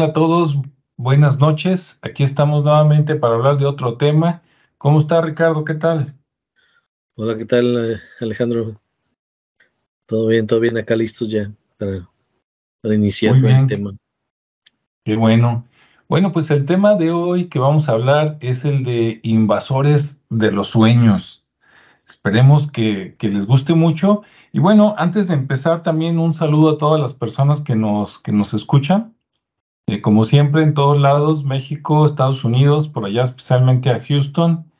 tal a todos? Buenas noches. Aquí estamos nuevamente para hablar de otro tema. ¿Cómo está Ricardo? ¿Qué tal? Hola, ¿qué tal eh, Alejandro? Todo bien, todo bien. Acá listos ya para, iniciar el tema. Qué bueno. Bueno, pues el tema de hoy que vamos a hablar es el de invasores de los sueños. Esperemos que, que les guste mucho. Y bueno, antes de empezar, también un saludo a todas las personas que nos, que nos escuchan. Eh, como siempre, en todos lados, México, Estados Unidos, por allá especialmente a Houston,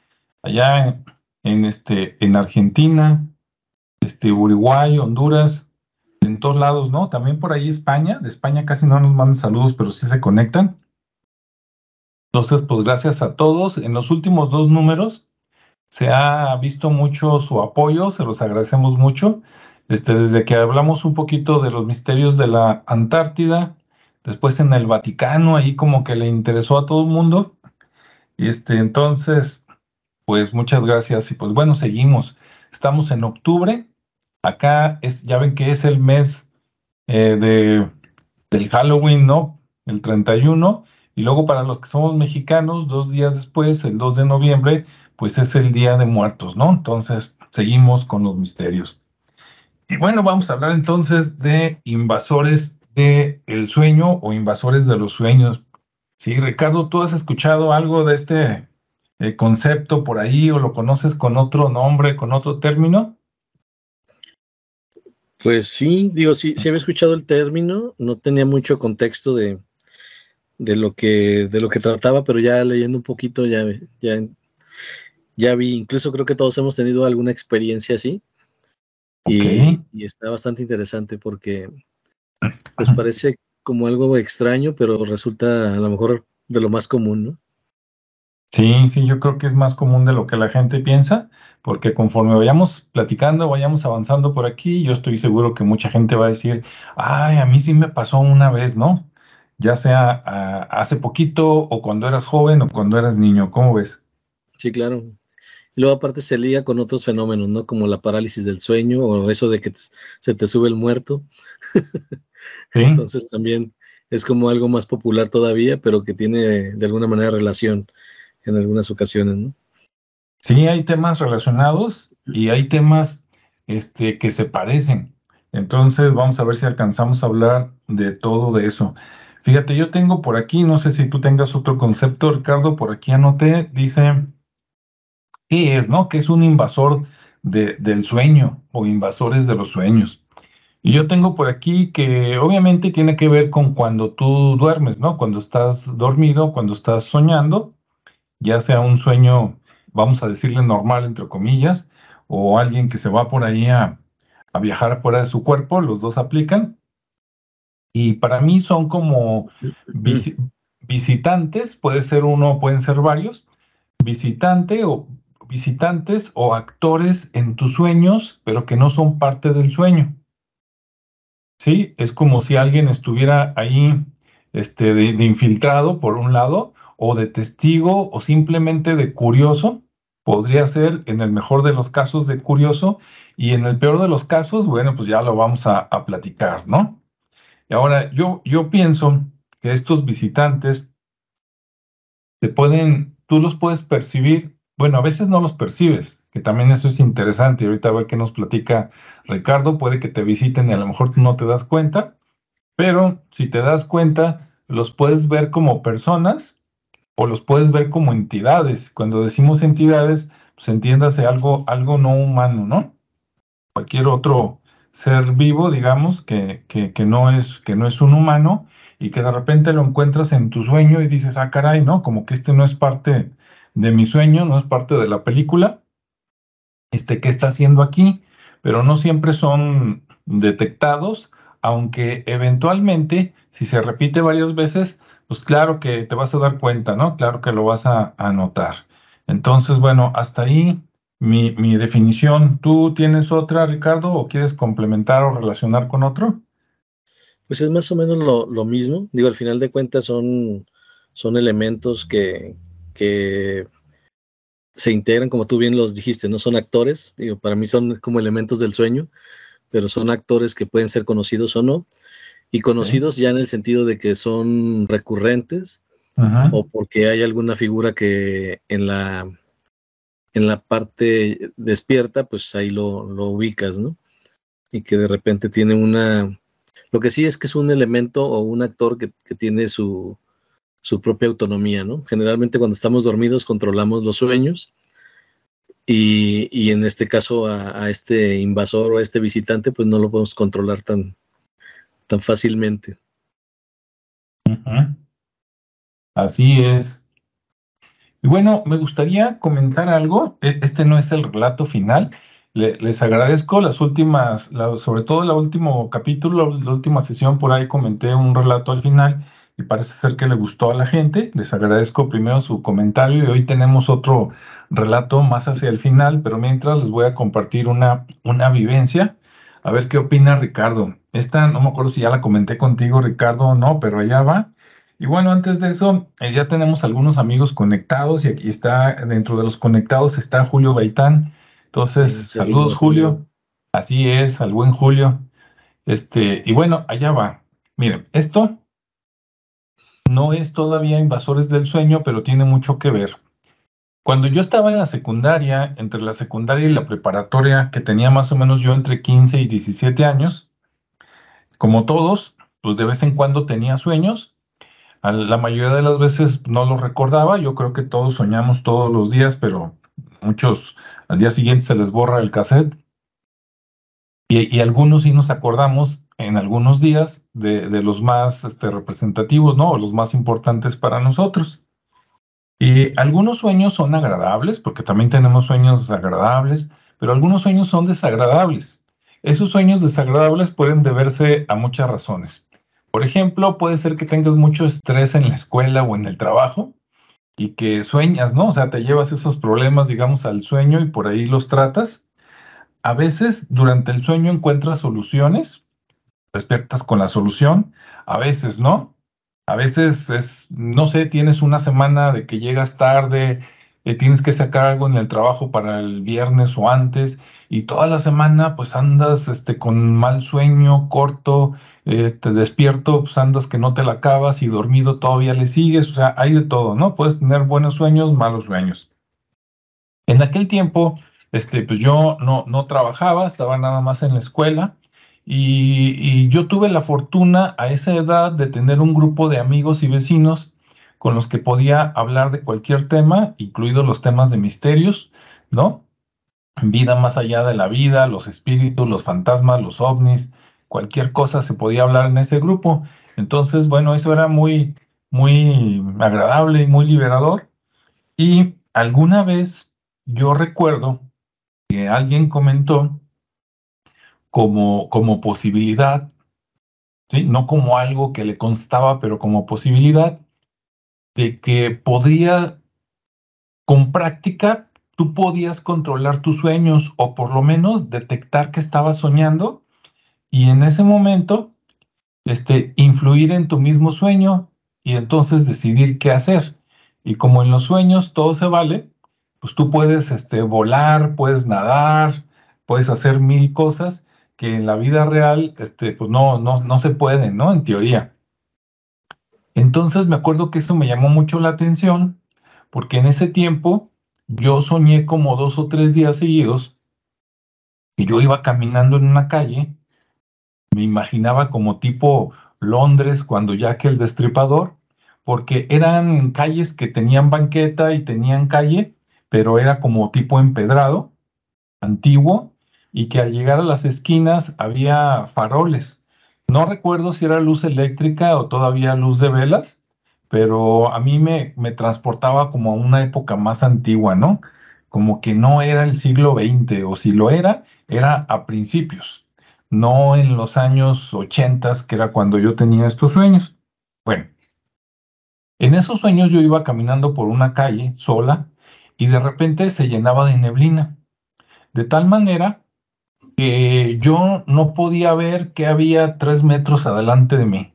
allá en, este, en Argentina, este, Uruguay, Honduras, en todos lados, ¿no? También por ahí España, de España casi no nos mandan saludos, pero sí se conectan. Entonces, pues gracias a todos. En los últimos dos números se ha visto mucho su apoyo, se los agradecemos mucho. Este, desde que hablamos un poquito de los misterios de la Antártida, después en el Vaticano, ahí como que le interesó a todo el mundo. Este, entonces, pues muchas gracias y pues bueno, seguimos. Estamos en octubre. Acá es, ya ven que es el mes eh, de, del Halloween, ¿no? El 31. Y luego para los que somos mexicanos, dos días después, el 2 de noviembre, pues es el Día de Muertos, ¿no? Entonces, seguimos con los misterios. Y bueno, vamos a hablar entonces de invasores el sueño o invasores de los sueños. Sí, Ricardo, ¿tú has escuchado algo de este eh, concepto por ahí o lo conoces con otro nombre, con otro término? Pues sí, digo, sí, sí había escuchado el término, no tenía mucho contexto de, de lo que de lo que trataba, pero ya leyendo un poquito ya, ya, ya vi, incluso creo que todos hemos tenido alguna experiencia así. Y, y, está bastante interesante porque pues parece como algo extraño, pero resulta a lo mejor de lo más común, ¿no? Sí, sí, yo creo que es más común de lo que la gente piensa, porque conforme vayamos platicando, vayamos avanzando por aquí, yo estoy seguro que mucha gente va a decir, ay, a mí sí me pasó una vez, ¿no? Ya sea ah, hace poquito o cuando eras joven o cuando eras niño, ¿cómo ves? Sí, claro. Luego aparte se liga con otros fenómenos, ¿no? Como la parálisis del sueño o eso de que se te sube el muerto. Entonces también es como algo más popular todavía, pero que tiene de alguna manera relación en algunas ocasiones, ¿no? Sí, hay temas relacionados y hay temas este, que se parecen. Entonces vamos a ver si alcanzamos a hablar de todo de eso. Fíjate, yo tengo por aquí, no sé si tú tengas otro concepto, Ricardo, por aquí anoté, dice, ¿qué es, no? ¿Qué es un invasor de, del sueño o invasores de los sueños? Y yo tengo por aquí que obviamente tiene que ver con cuando tú duermes, ¿no? Cuando estás dormido, cuando estás soñando, ya sea un sueño, vamos a decirle normal, entre comillas, o alguien que se va por ahí a, viajar fuera de su cuerpo, los dos aplican. Y para mí son como visitantes, puede ser uno, pueden ser varios, visitante o visitantes o actores en tus sueños, pero que no son parte del sueño. ¿sí? Es como si alguien estuviera ahí este, de, infiltrado, por un lado, o de testigo, o simplemente de curioso. Podría ser, en el mejor de los casos, de curioso, y en el peor de los casos, bueno, pues ya lo vamos a, platicar, ¿no? Y ahora, yo, yo pienso que estos visitantes se pueden, tú los puedes percibir, bueno, a veces no los percibes, que también eso es interesante. Ahorita a ver qué nos platica Ricardo, puede que te visiten y a lo mejor tú no te das cuenta, pero si te das cuenta, los puedes ver como personas o los puedes ver como entidades. Cuando decimos entidades, pues entiéndase algo, algo no humano, ¿no? Cualquier otro ser vivo, digamos, que, que, que, no es, que no es un humano y que de repente lo encuentras en tu sueño y dices, ah, caray, ¿no? Como que este no es parte de mi sueño, no es parte de la película este, qué está haciendo aquí, pero no siempre son detectados, aunque eventualmente, si se repite varias veces, pues claro que te vas a dar cuenta, ¿no? Claro que lo vas a, anotar. Entonces, bueno, hasta ahí mi, mi, definición. ¿Tú tienes otra, Ricardo, o quieres complementar o relacionar con otro? Pues es más o menos lo, lo mismo. Digo, al final de cuentas son, son elementos que, que se integran, como tú bien los dijiste, no son actores, digo, para mí son como elementos del sueño, pero son actores que pueden ser conocidos o no. y conocidos ya en el sentido de que son recurrentes o porque hay alguna figura que en la en la parte despierta, pues ahí lo, lo ubicas, ¿no? Y que de repente tiene una... Lo que sí es que es un elemento o un actor que, tiene su, su propia autonomía, ¿no? Generalmente cuando estamos dormidos controlamos los sueños y, y en este caso a, este invasor o a este visitante pues no lo podemos controlar tan, tan fácilmente. Así es. Y bueno, me gustaría comentar algo. E, este no es el relato final. les agradezco las últimas, sobre todo el último capítulo, la última sesión, por ahí comenté un relato al final y parece ser que le gustó a la gente. Les agradezco primero su comentario y hoy tenemos otro relato más hacia el final, pero mientras les voy a compartir una, una vivencia. A ver qué opina Ricardo. Esta no me acuerdo si ya la comenté contigo, Ricardo, o no, pero allá va. Y bueno, antes de eso, eh, ya tenemos algunos amigos conectados y aquí está, dentro de los conectados está Julio Baitán. Entonces, saludos, Julio. Así es, al buen Julio. Este, y bueno, allá va. Miren, esto no es todavía invasores del sueño, pero tiene mucho que ver. Cuando yo estaba en la secundaria, entre la secundaria y la preparatoria, que tenía más o menos yo entre 15 y 17 años, como todos, pues de vez en cuando tenía sueños. la mayoría de las veces no los recordaba. Yo creo que todos soñamos todos los días, pero muchos al día siguiente se les borra el cassette. Y, algunos sí nos acordamos en algunos días de, los más este, representativos, ¿no? O los más importantes para nosotros. Y algunos sueños son agradables, porque también tenemos sueños desagradables, pero algunos sueños son desagradables. Esos sueños desagradables pueden deberse a muchas razones. Por ejemplo, puede ser que tengas mucho estrés en la escuela o en el trabajo y que sueñas, ¿no? O sea, te llevas esos problemas, digamos, al sueño y por ahí los tratas. A veces durante el sueño encuentras soluciones, despiertas con la solución, a veces no. A veces es, no sé, tienes una semana de que llegas tarde, eh, tienes que sacar algo en el trabajo para el viernes o antes, y toda la semana pues andas este, con mal sueño, corto, eh, despierto, pues andas que no te la acabas y dormido todavía le sigues, o sea, hay de todo, ¿no? Puedes tener buenos sueños, malos sueños. En aquel tiempo, este, pues yo no, no trabajaba, estaba nada más en la escuela y, yo tuve la fortuna a esa edad de tener un grupo de amigos y vecinos con los que podía hablar de cualquier tema, incluidos los temas de misterios, ¿no? Vida más allá de la vida, los espíritus, los fantasmas, los ovnis, cualquier cosa se podía hablar en ese grupo. Entonces, bueno, eso era muy, muy agradable y muy liberador. Y alguna vez yo recuerdo que alguien comentó como, como posibilidad, ¿sí? no como algo que le constaba, pero como posibilidad de que podría, con práctica, tú podías controlar tus sueños o por lo menos detectar que estabas soñando y en ese momento este, influir en tu mismo sueño y entonces decidir qué hacer. Y como en los sueños todo se vale, pues tú puedes este, volar, puedes nadar, puedes hacer mil cosas que en la vida real, este, pues no, no, no se puede, ¿no? En teoría. Entonces me acuerdo que esto me llamó mucho la atención, porque en ese tiempo yo soñé como dos o tres días seguidos y yo iba caminando en una calle, me imaginaba como tipo Londres cuando ya que el Destripador, porque eran calles que tenían banqueta y tenían calle, pero era como tipo empedrado, antiguo, y que al llegar a las esquinas había faroles. No recuerdo si era luz eléctrica o todavía luz de velas, pero a mí me, me transportaba como a una época más antigua, ¿no? Como que no era el siglo XX, o si lo era, era a principios, no en los años 80, que era cuando yo tenía estos sueños. Bueno, en esos sueños yo iba caminando por una calle sola y de repente se llenaba de neblina, de tal manera que yo no podía ver que había tres metros adelante de mí.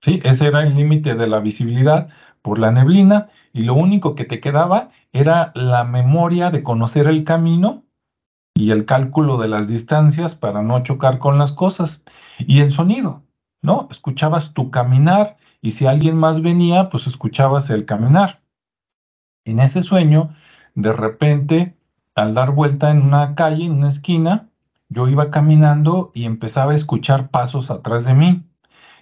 ¿Sí? Ese era el límite de la visibilidad por la neblina y lo único que te quedaba era la memoria de conocer el camino y el cálculo de las distancias para no chocar con las cosas y el sonido. ¿no? Escuchabas tu caminar y si alguien más venía, pues escuchabas el caminar. En ese sueño, de repente, al dar vuelta en una calle, en una esquina, yo iba caminando y empezaba a escuchar pasos atrás de mí.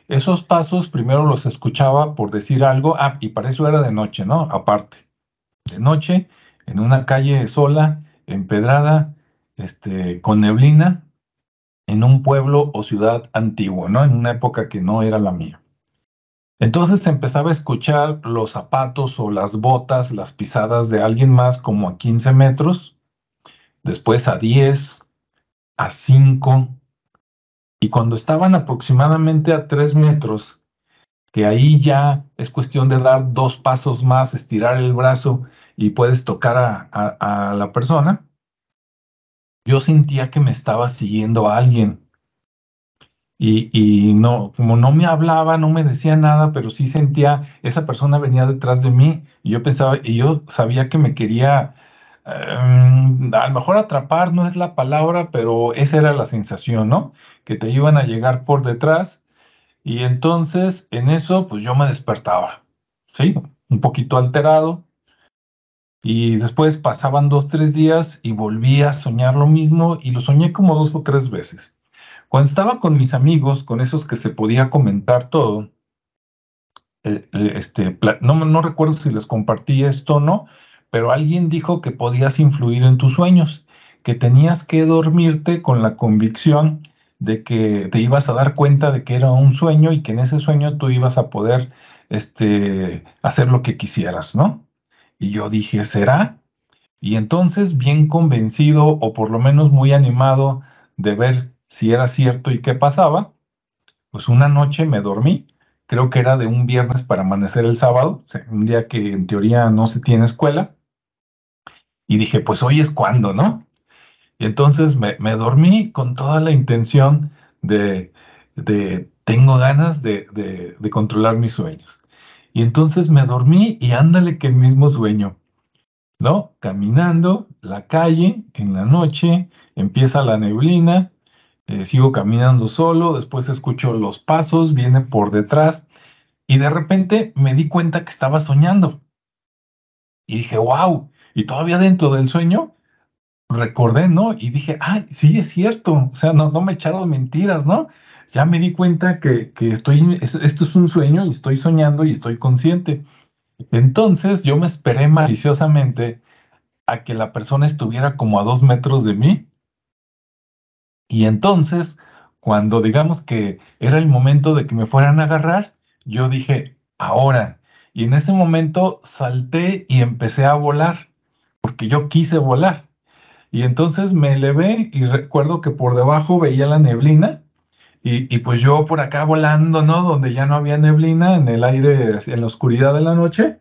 Esos pasos primero los escuchaba por decir algo, ah, y para eso era de noche, ¿no? Aparte, de noche, en una calle sola, empedrada, este, con neblina, en un pueblo o ciudad antiguo, ¿no? En una época que no era la mía. Entonces empezaba a escuchar los zapatos o las botas, las pisadas de alguien más como a 15 metros, después a 10, a 5, y cuando estaban aproximadamente a 3 metros, que ahí ya es cuestión de dar dos pasos más, estirar el brazo y puedes tocar a, a la persona, yo sentía que me estaba siguiendo alguien. Y, no, como no me hablaba, no me decía nada, pero sí sentía, esa persona venía detrás de mí y yo pensaba, y yo sabía que me quería, em, a lo mejor atrapar no es la palabra, pero esa era la sensación, ¿no? Que te iban a llegar por detrás y entonces en eso pues yo me despertaba, ¿sí? Un poquito alterado, y después pasaban dos, tres días y volví a soñar lo mismo y lo soñé como dos o tres veces. Cuando estaba con mis amigos, con esos que se podía comentar todo, eh, eh, este, no, no recuerdo si les compartí esto o no, pero alguien dijo que podías influir en tus sueños, que tenías que dormirte con la convicción de que te ibas a dar cuenta de que era un sueño y que en ese sueño tú ibas a poder este, hacer lo que quisieras, ¿no? Y yo dije, ¿será? Y entonces, bien convencido o por lo menos muy animado de ver si era cierto y qué pasaba, pues una noche me dormí, creo que era de un viernes para amanecer el sábado, un día que en teoría no se tiene escuela, y dije, pues hoy es cuando, ¿no? Y entonces me, dormí con toda la intención de, de tengo ganas de, de controlar mis sueños. Y entonces me dormí y ándale que el mismo sueño, ¿no? Caminando la calle en la noche, empieza la neblina, eh, sigo caminando solo, después escucho los pasos, viene por detrás y de repente me di cuenta que estaba soñando. Y dije, wow, y todavía dentro del sueño recordé, ¿no? Y dije, ay, sí, es cierto, o sea, no, no me echaron mentiras, ¿no? ya me di cuenta que, estoy, esto es un sueño y estoy soñando y estoy consciente. Entonces yo me esperé maliciosamente a que la persona estuviera como a dos metros de mí. Y entonces, cuando digamos que era el momento de que me fueran a agarrar, yo dije, ahora. Y en ese momento salté y empecé a volar, porque yo quise volar. Y entonces me elevé y recuerdo que por debajo veía la neblina y, pues yo por acá volando, ¿no? Donde ya no había neblina, en el aire, en la oscuridad de la noche.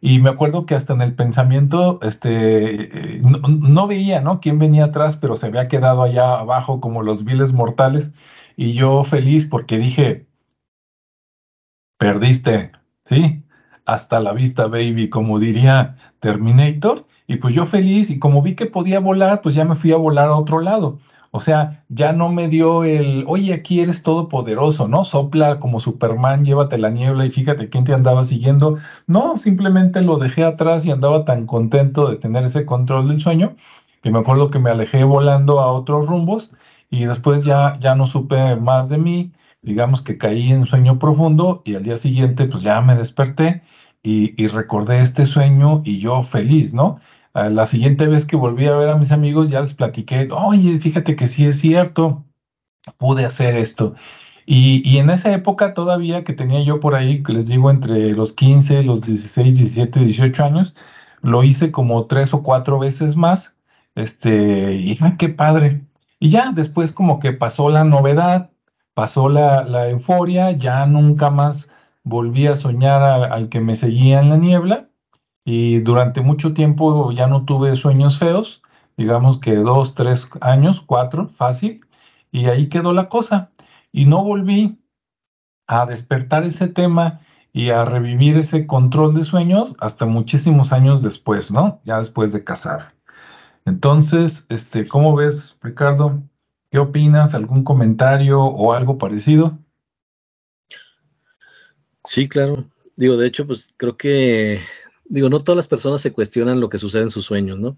Y me acuerdo que hasta en el pensamiento, este, eh, no, veía, ¿no? Quién venía atrás, pero se había quedado allá abajo como los viles mortales. Y yo feliz porque dije, perdiste, ¿sí? Hasta la vista, baby, como diría Terminator. Y pues yo feliz y como vi que podía volar, pues ya me fui a volar a otro lado. O sea, ya no me dio el, oye, aquí eres todopoderoso, ¿no? Sopla como Superman, llévate la niebla y fíjate quién te andaba siguiendo. No, simplemente lo dejé atrás y andaba tan contento de tener ese control del sueño que me acuerdo que me alejé volando a otros rumbos y después ya, ya no supe más de mí. Digamos que caí en sueño profundo y al día siguiente pues ya me desperté y, y recordé este sueño y yo feliz, ¿no? La siguiente vez que volví a ver a mis amigos ya les platiqué, oye, fíjate que sí es cierto, pude hacer esto. Y, en esa época todavía que tenía yo por ahí, les digo, entre los 15, los 16, 17, 18 años, lo hice como tres o cuatro veces más. Este, y qué padre. Y ya después como que pasó la novedad, pasó la euforia, ya nunca más volví a soñar al que me seguía en la niebla y durante mucho tiempo ya no tuve sueños feos, digamos que dos, tres años, cuatro, fácil, y ahí quedó la cosa. Y no volví a despertar ese tema y a revivir ese control de sueños hasta muchísimos años después, ¿no? Ya después de casar. Entonces, este, ¿cómo ves, Ricardo? ¿Qué opinas? ¿Algún comentario o algo parecido? Sí, claro. Digo, de hecho, pues creo que, digo, no todas las personas se cuestionan lo que sucede en sus sueños, ¿no?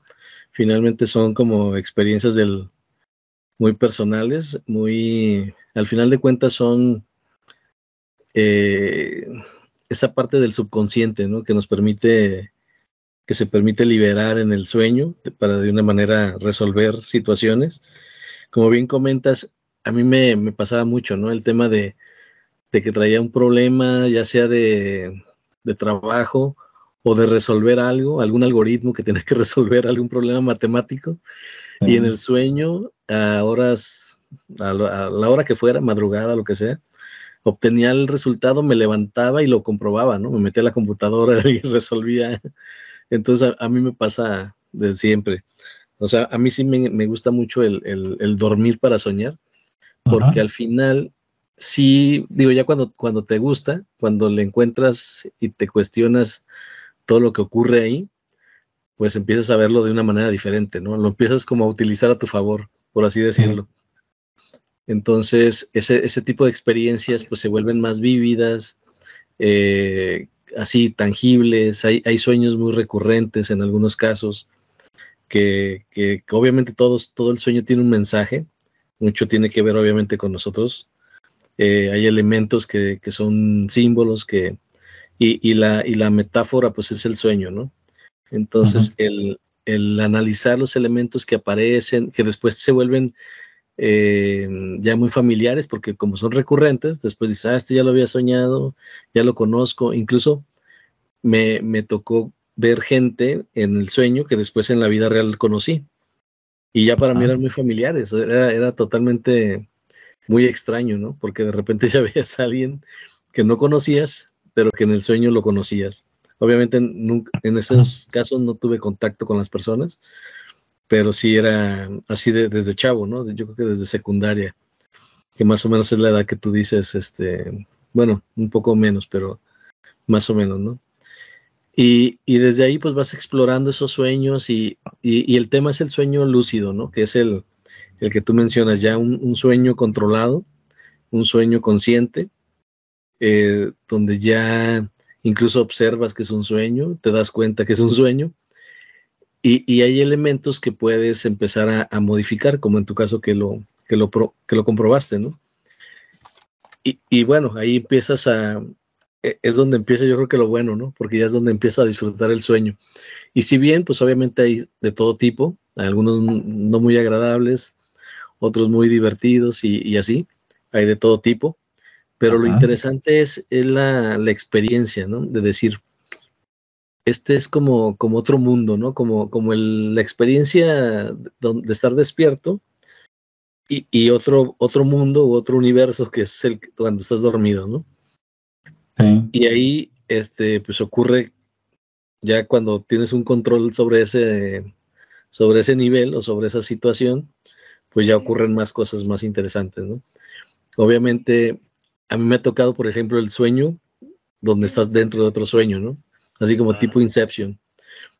Finalmente son como experiencias del, muy personales, muy, al final de cuentas son eh, esa parte del subconsciente, ¿no? Que nos permite, que se permite liberar en el sueño para de una manera resolver situaciones. Como bien comentas, a mí me, me pasaba mucho, ¿no? El tema de, de, que traía un problema, ya sea de, de trabajo o de resolver algo, algún algoritmo que tenía que resolver, algún problema matemático. Y en el sueño, a horas, a, la hora que fuera, madrugada, lo que sea, obtenía el resultado, me levantaba y lo comprobaba, ¿no? Me metía a la computadora y resolvía. Entonces a, mí me pasa de siempre. O sea, a mí sí me, gusta mucho el, dormir para soñar, porque al final, sí, digo, ya cuando, cuando te gusta, cuando le encuentras y te cuestionas todo lo que ocurre ahí, pues empiezas a verlo de una manera diferente, ¿no? Lo empiezas como a utilizar a tu favor, por así decirlo. Entonces, ese, ese tipo de experiencias pues se vuelven más vívidas, eh, así tangibles, hay, hay, sueños muy recurrentes en algunos casos, que, que, obviamente todos, todo el sueño tiene un mensaje, mucho tiene que ver obviamente con nosotros, eh, hay elementos que, que, son símbolos que, y, y, la, y la metáfora pues es el sueño, ¿no? Entonces, el, analizar los elementos que aparecen, que después se vuelven eh, ya muy familiares, porque como son recurrentes, después dices, ah, este ya lo había soñado, ya lo conozco, incluso me, tocó ver gente en el sueño que después en la vida real conocí. Y ya para mí eran muy familiares, era, era totalmente muy extraño, ¿no? Porque de repente ya veías a alguien que no conocías, pero que en el sueño lo conocías. Obviamente en esos casos no tuve contacto con las personas, pero sí era así desde chavo, ¿no? Yo creo que desde secundaria, que más o menos es la edad que tú dices, este, bueno, un poco menos, pero más o menos, ¿no? Y, desde ahí pues vas explorando esos sueños y, el tema es el sueño lúcido, ¿no? Que es el, el que tú mencionas, ya un, sueño controlado, un sueño consciente, eh, donde ya incluso observas que es un sueño, te das cuenta que es un sueño, y, hay elementos que puedes empezar a, modificar, como en tu caso que lo, que lo, que lo comprobaste, ¿no? Y, bueno, ahí empiezas a, e, es donde empieza yo creo que lo bueno, ¿no? Porque ya es donde empieza a disfrutar el sueño. Y si bien, pues obviamente hay de todo tipo, algunos no muy agradables, otros muy divertidos y así, hay de todo tipo, pero lo interesante es, la, experiencia, ¿no? De decir, este es como, como otro mundo, ¿no? Como, como la experiencia de, estar despierto y, otro, otro mundo u otro universo que es el cuando estás dormido, ¿no? Sí. Y ahí, este, pues ocurre ya cuando tienes un control sobre ese, sobre ese nivel o sobre esa situación, pues ya ocurren más cosas más interesantes, ¿no? Obviamente, a mí me ha tocado, por ejemplo, el sueño donde estás dentro de otro sueño, ¿no? Así como tipo Inception.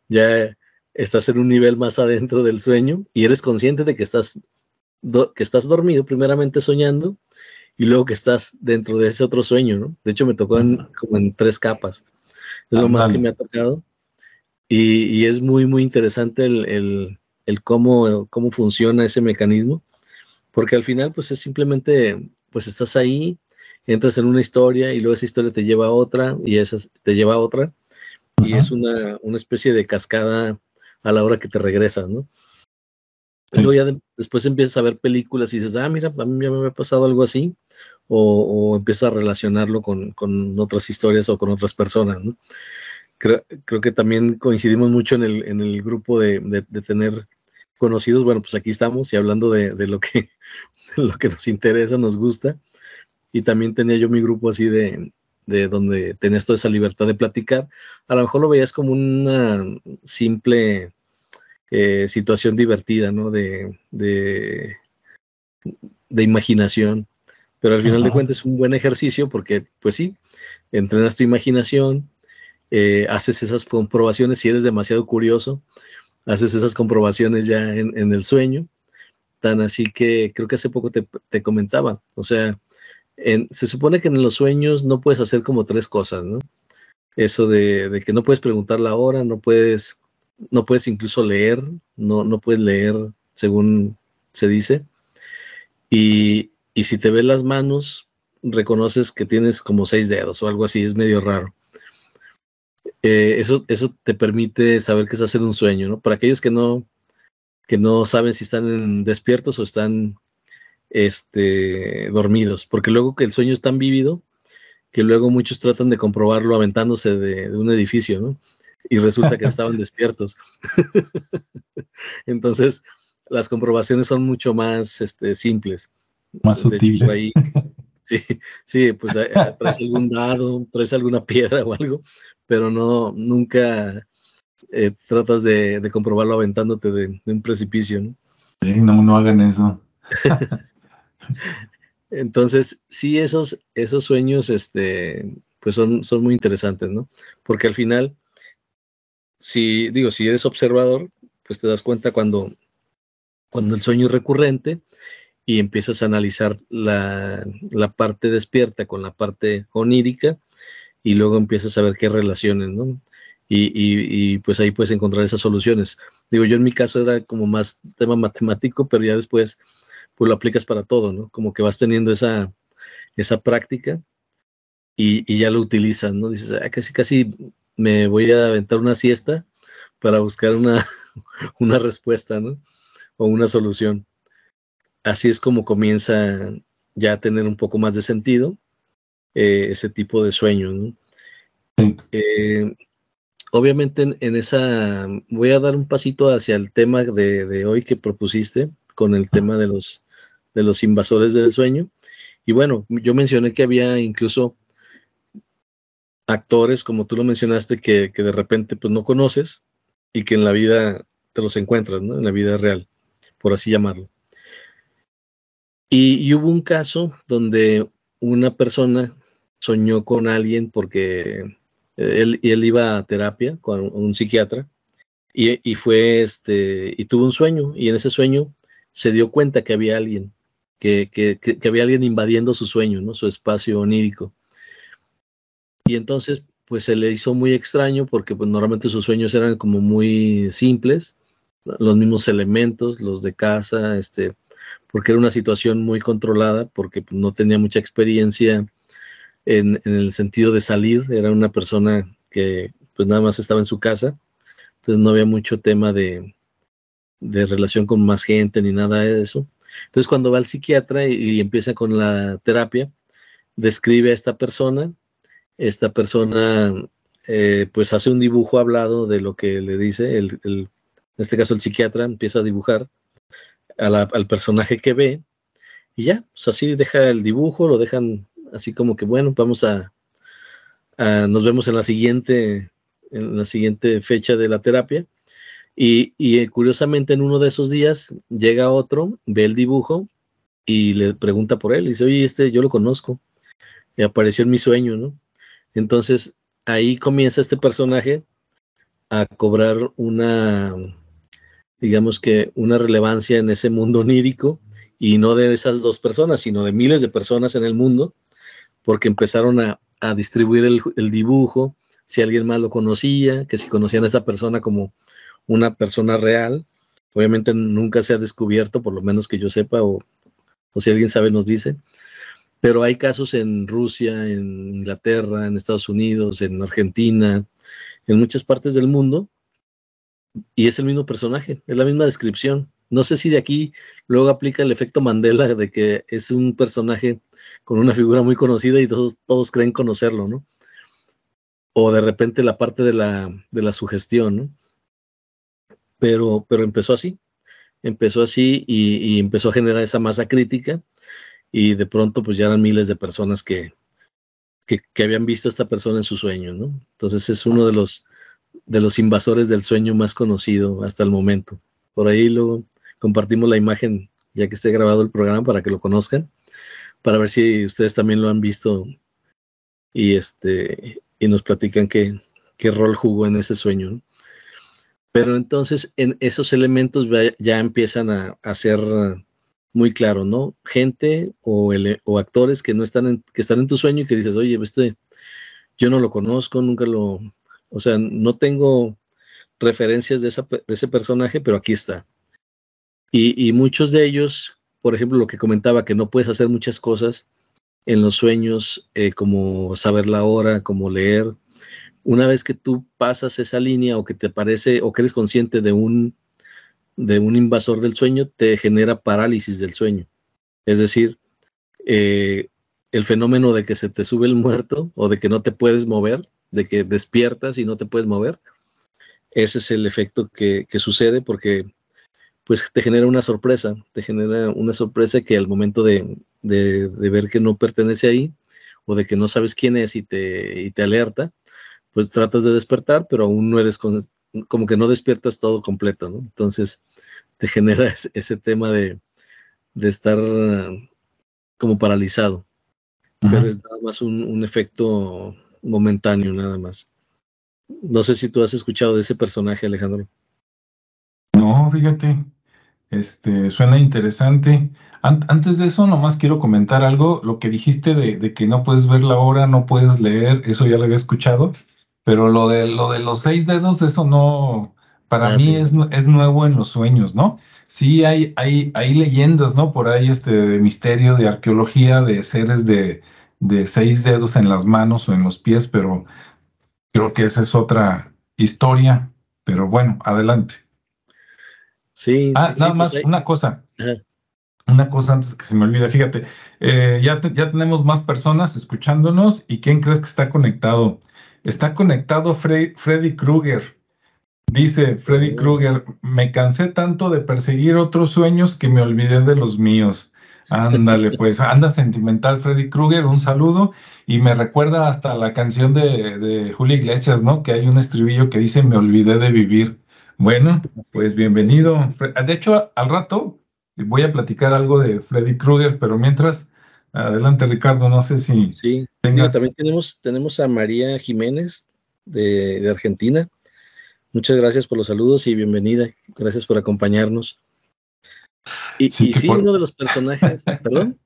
Ya estás en un nivel más adentro del sueño y eres consciente de que estás, que estás dormido, primeramente soñando, y luego que estás dentro de ese otro sueño, ¿no? De hecho, me tocó como en tres capas. Es lo más que me ha tocado. Y, es muy, muy interesante el, el, cómo, cómo funciona ese mecanismo, porque al final, pues es simplemente, pues estás ahí, entras en una historia y luego esa historia te lleva a otra y esa te lleva a otra. Y es una, especie de cascada a la hora que te regresas, ¿no? Luego ya después empiezas a ver películas y dices, ah, mira, a mí ya me había pasado algo así, o, empiezas a relacionarlo con, otras historias o con otras personas, ¿no? Creo, que también coincidimos mucho en el, en el grupo de, tener conocidos, bueno, pues aquí estamos y hablando de, lo, que, de lo que nos interesa, nos gusta, y también tenía yo mi grupo así de, de donde tenías toda esa libertad de platicar. A lo mejor lo veías como una simple eh, situación divertida, ¿no? De, de, imaginación. Pero al final de cuentas es un buen ejercicio porque, pues sí, entrenas tu imaginación, eh, haces esas comprobaciones si eres demasiado curioso, haces esas comprobaciones ya en, el sueño. Tan así que creo que hace poco te, te comentaba, o sea, se supone que en los sueños no puedes hacer como tres cosas, ¿no? Eso de, que no puedes preguntar la hora, no puedes, no puedes incluso leer, no, no puedes leer según se dice. Y, y si te ves las manos, reconoces que tienes como seis dedos o algo así, es medio raro. Eh, eso, eso te permite saber que estás en un sueño, ¿no? Para aquellos que no, que no saben si están despiertos o están este, dormidos, porque luego que el sueño es tan vívido que luego muchos tratan de comprobarlo aventándose de, un edificio, ¿no? Y resulta que estaban despiertos. Entonces, las comprobaciones son mucho más este, simples. Más sutiles. sí, sí, pues eh, traes algún dado, traes alguna piedra o algo, pero no, nunca eh, tratas de, comprobarlo aventándote de, un precipicio, ¿no? Sí, no, no hagan eso. Entonces, sí, esos, esos sueños, este, pues son, son muy interesantes, ¿no? Porque al final, si, digo, si eres observador, pues te das cuenta cuando, cuando el sueño es recurrente y empiezas a analizar la, la parte despierta con la parte onírica y luego empiezas a ver qué relaciones, ¿no? Y, y, y, pues ahí puedes encontrar esas soluciones. Digo, yo en mi caso era como más tema matemático, pero ya después pues lo aplicas para todo, ¿no? Como que vas teniendo esa, esa práctica y, y ya lo utilizas, ¿no? Dices, ah, casi, casi me voy a aventar una siesta para buscar una, una respuesta, ¿no? O una solución. Así es como comienza ya a tener un poco más de sentido eh, ese tipo de sueño, ¿no? Eh, obviamente en, esa, voy a dar un pasito hacia el tema de, de hoy que propusiste, con el tema de los, de los invasores del sueño. Y bueno, yo mencioné que había incluso actores, como tú lo mencionaste, que, de repente pues no conoces y que en la vida te los encuentras, ¿no? En la vida real, por así llamarlo. Y, hubo un caso donde una persona soñó con alguien porque él, él iba a terapia con un psiquiatra y, y, fue este y tuvo un sueño y en ese sueño se dio cuenta que había alguien, que, había alguien invadiendo su sueño, ¿no? su espacio onírico. Y entonces, pues se le hizo muy extraño porque pues, normalmente sus sueños eran como muy simples, los mismos elementos, los de casa, este, porque era una situación muy controlada, porque pues, no tenía mucha experiencia en, en, el sentido de salir, era una persona que pues nada más estaba en su casa, entonces no había mucho tema de, de relación con más gente ni nada de eso. Entonces cuando va al psiquiatra y, empieza con la terapia, describe a esta persona, esta persona eh, pues hace un dibujo hablado de lo que le dice, el, en este caso el psiquiatra empieza a dibujar al personaje que ve y ya, pues así deja el dibujo, lo dejan así como que bueno, vamos a, a nos vemos en la siguiente en la siguiente fecha de la terapia y, curiosamente en uno de esos días llega otro, ve el dibujo y le pregunta por él. Y dice, oye, este yo lo conozco. Y apareció en mi sueño, ¿no? Entonces ahí comienza este personaje a cobrar una, digamos que una relevancia en ese mundo onírico y no de esas dos personas, sino de miles de personas en el mundo, porque empezaron a, a distribuir el, el, dibujo, si alguien más lo conocía, que si conocían a esta persona como una persona real. Obviamente nunca se ha descubierto, por lo menos que yo sepa, o, si alguien sabe nos dice. Pero hay casos en Rusia, en Inglaterra, en Estados Unidos, en Argentina, en muchas partes del mundo, y es el mismo personaje, es la misma descripción. No sé si de aquí luego aplica el efecto Mandela de que es un personaje con una figura muy conocida y todos, todos creen conocerlo, ¿no? O de repente la parte de la, de la sugestión, ¿no? Pero, pero empezó así, empezó así y, empezó a generar esa masa crítica y de pronto pues ya eran miles de personas que, que, habían visto a esta persona en su sueño, ¿no? Entonces es uno de los, de los invasores del sueño más conocido hasta el momento. Por ahí luego compartimos la imagen ya que esté grabado el programa para que lo conozcan, para ver si ustedes también lo han visto y, este, y nos platican qué, qué rol jugó en ese sueño. ¿no? Pero entonces en esos elementos ya empiezan a, ser muy claro, ¿no? Gente o, actores que no están en, que están en tu sueño y que dices, oye, este, yo no lo conozco, nunca lo, o sea, no tengo referencias de, ese personaje, pero aquí está. Y, muchos de ellos, por ejemplo, lo que comentaba, que no puedes hacer muchas cosas en los sueños, eh, como saber la hora, como leer. Una vez que tú pasas esa línea o que te parece o que eres consciente de un, de un invasor del sueño, te genera parálisis del sueño. Es decir, eh, el fenómeno de que se te sube el muerto o de que no te puedes mover, de que despiertas y no te puedes mover, ese es el efecto que, sucede porque pues te genera una sorpresa, te genera una sorpresa que al momento de, ver que no pertenece ahí o de que no sabes quién es y te, te alerta, pues tratas de despertar, pero aún no eres como que no despiertas todo completo, ¿no? Entonces te genera ese, tema de, estar como paralizado, pero es nada más un efecto momentáneo, nada más. No sé si tú has escuchado de ese personaje, Alejandro. No, fíjate, este, suena interesante. antes de eso, nomás quiero comentar algo. Lo que dijiste de, que no puedes ver la hora, no puedes leer, eso ya lo había escuchado. Pero lo de, lo de los seis dedos, eso no, para ah, mí es, es, nuevo en los sueños, ¿no? Sí hay, hay, hay leyendas, ¿no? Por ahí este de misterio, de arqueología, de seres de, de seis dedos en las manos o en los pies, pero Creo que esa es otra historia, pero bueno, adelante. Sí. Ah, nada pues más, una cosa. Una cosa antes que se me olvide, fíjate, eh, ya, ya tenemos más personas escuchándonos y ¿quién crees que está conectado? Está conectado Freddy Krueger. Dice Freddy. Krueger, me cansé tanto de perseguir otros sueños que me olvidé de los míos. Ándale, pues anda sentimental Freddy Krueger, un saludo y me recuerda hasta la canción de, de Julio Iglesias, ¿no? Que hay un estribillo que dice me olvidé de vivir. Bueno, pues bienvenido. De hecho, al rato voy a platicar algo de Freddy Krueger, pero mientras, adelante Ricardo, no sé si... Sí, también tenemos, tenemos a María Jiménez de, de Argentina. Muchas gracias por los saludos y bienvenida. Gracias por acompañarnos. Y sí, uno de los personajes, perdón.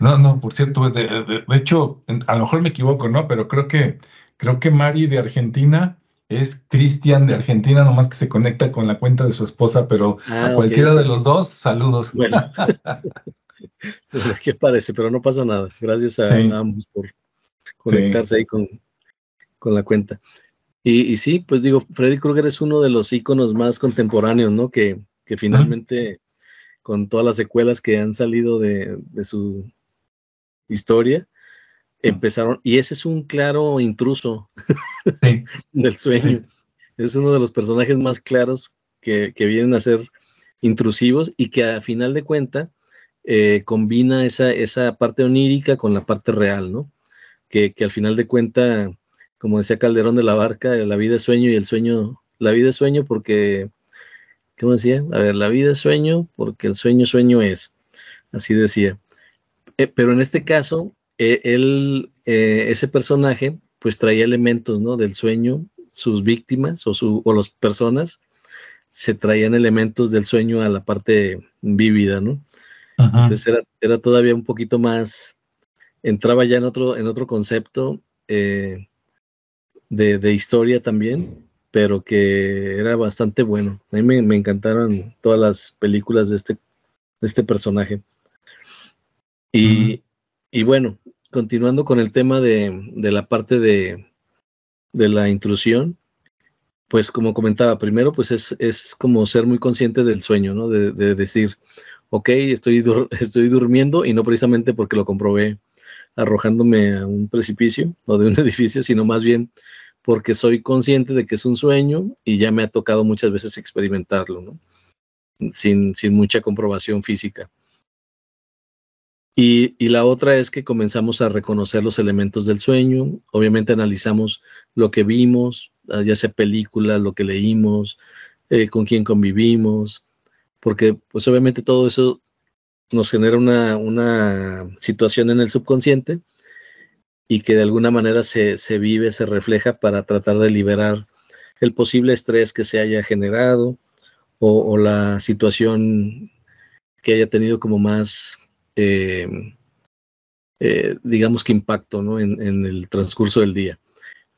No, no, por cierto, de, hecho, a lo mejor me equivoco, ¿no? Pero creo que, creo que Mari de Argentina es Cristian de Argentina, nomás que se conecta con la cuenta de su esposa, pero a ah, cualquiera de los dos, saludos. Bueno, ¿qué parece? Pero no pasa nada. Gracias a ambos por conectarse ahí con, con la cuenta. Y, y, sí, pues digo, Freddy Krueger es uno de los íconos más contemporáneos, ¿no? Que, que finalmente con todas las secuelas que han salido de, su historia, empezaron, y ese es un claro intruso del sueño. Es uno de los personajes más claros que, vienen a ser intrusivos y que a final de cuenta eh, combina esa, esa parte onírica con la parte real, ¿no? Que, que, al final de cuenta, como decía Calderón de la Barca, la vida es sueño y el sueño, la vida es sueño porque ¿cómo decía? A ver, la vida es sueño porque el sueño sueño es. Así decía. Eh, pero en este caso, eh, él, ese personaje, pues traía elementos, ¿no? Del sueño, sus víctimas o, su, o las personas se traían elementos del sueño a la parte vívida, ¿no? Entonces era, todavía un poquito más, entraba ya en otro, en otro concepto de, de, historia también, pero que era bastante bueno. A mí me, encantaron todas las películas de este, de este personaje. Y, bueno, continuando con el tema de, la parte de, la intrusión, pues como comentaba, primero pues es, como ser muy consciente del sueño, ¿no? De, decir, ok, estoy, estoy durmiendo y no precisamente porque lo comprobé arrojándome a un precipicio o de un edificio, sino más bien porque soy consciente de que es un sueño y ya me ha tocado muchas veces experimentarlo, ¿no? Sin, mucha comprobación física. Y, la otra es que comenzamos a reconocer los elementos del sueño, obviamente analizamos lo que vimos, ah, ya sea películas, lo que leímos, eh, con quién convivimos, porque pues obviamente todo eso nos genera una, una situación en el subconsciente y que de alguna manera se, vive, se refleja para tratar de liberar el posible estrés que se haya generado o, la situación que haya tenido como más, eh, eh, digamos que impacto ¿no? en, el transcurso del día.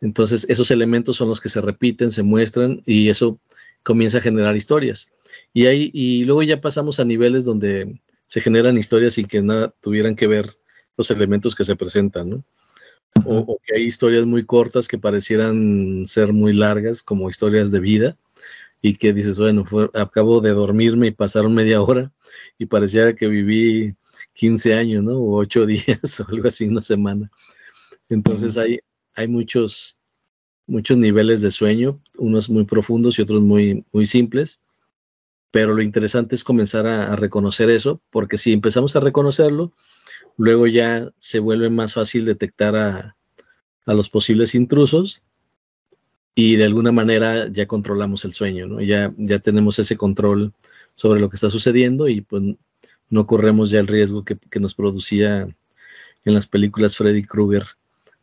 Entonces, esos elementos son los que se repiten, se muestran y eso comienza a generar historias. Y, ahí, y luego ya pasamos a niveles donde se generan historias sin que nada tuvieran que ver los elementos que se presentan, ¿no? O, que hay historias muy cortas que parecieran ser muy largas, como historias de vida, y que dices, bueno, acabo de dormirme y pasaron media hora y parecía que viví 15 años, ¿no? O 8 días o algo así, una semana. Entonces hay, hay muchos, muchos niveles de sueño, unos muy profundos y otros muy, muy simples. Pero lo interesante es comenzar a, reconocer eso, porque si empezamos a reconocerlo, luego ya se vuelve más fácil detectar a, a los posibles intrusos y de alguna manera ya controlamos el sueño, ¿no? Ya, ya tenemos ese control sobre lo que está sucediendo y pues no corremos ya el riesgo que, que nos producía en las películas Freddy Krueger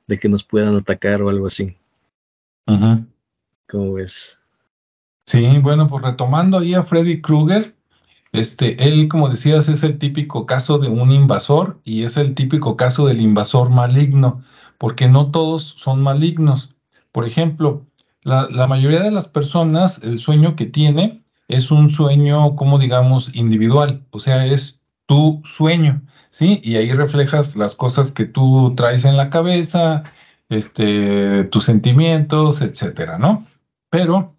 de que nos puedan atacar o algo así. ¿Cómo ves? Sí, bueno, pues retomando ahí a Freddy Krueger, este, él, como decías, es el típico caso de un invasor y es el típico caso del invasor maligno, porque no todos son malignos. Por ejemplo, la, la mayoría de las personas, el sueño que tiene es un sueño, como digamos, individual, o sea, es tu sueño, ¿sí? Y ahí reflejas las cosas que tú traes en la cabeza, este, tus sentimientos, etcétera, ¿no? Pero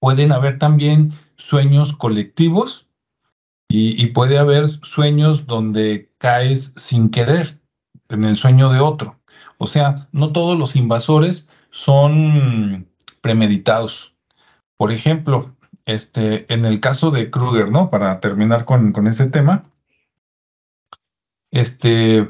pueden haber también sueños colectivos y, puede haber sueños donde caes sin querer en el sueño de otro. O sea, no todos los invasores son premeditados. Por ejemplo, este, en el caso de Kruger, ¿no? Para terminar con, con ese tema, este,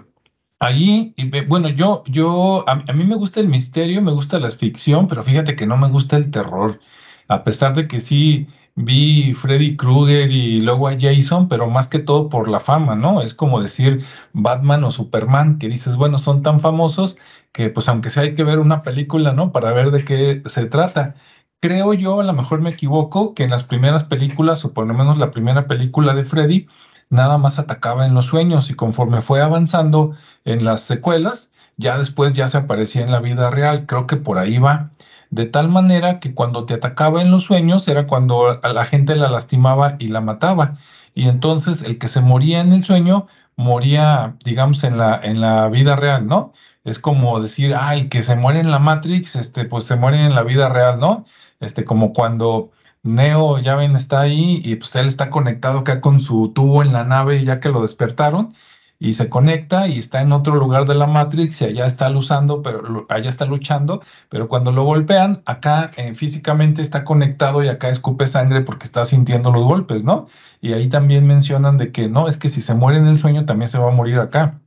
Allí, bueno, yo, yo, a, mí me gusta el misterio, me gusta la ficción, pero fíjate que no me gusta el terror a pesar de que sí vi Freddy Krueger y luego a Jason, pero más que todo por la fama, ¿no? Es como decir Batman o Superman, que dices, bueno, son tan famosos que pues aunque sea hay que ver una película, ¿no? Para ver de qué se trata. Creo yo, a lo mejor me equivoco, que en las primeras películas, o por lo menos la primera película de Freddy, nada más atacaba en los sueños y conforme fue avanzando en las secuelas, ya después ya se aparecía en la vida real. Creo que por ahí va de tal manera que cuando te atacaba en los sueños era cuando a la gente la lastimaba y la mataba. Y entonces el que se moría en el sueño moría, digamos, en la, en la vida real, ¿no? Es como decir, ah, el que se muere en la Matrix, este, pues se muere en la vida real, ¿no? Este, como cuando Neo, ya ven, está ahí y pues él está conectado acá con su tubo en la nave ya que lo despertaron y se conecta y está en otro lugar de la Matrix y allá está luchando, pero allá está luchando, pero cuando lo golpean, acá eh, físicamente está conectado y acá escupe sangre porque está sintiendo los golpes, ¿no? Y ahí también mencionan de que no, es que si se muere en el sueño también se va a morir acá.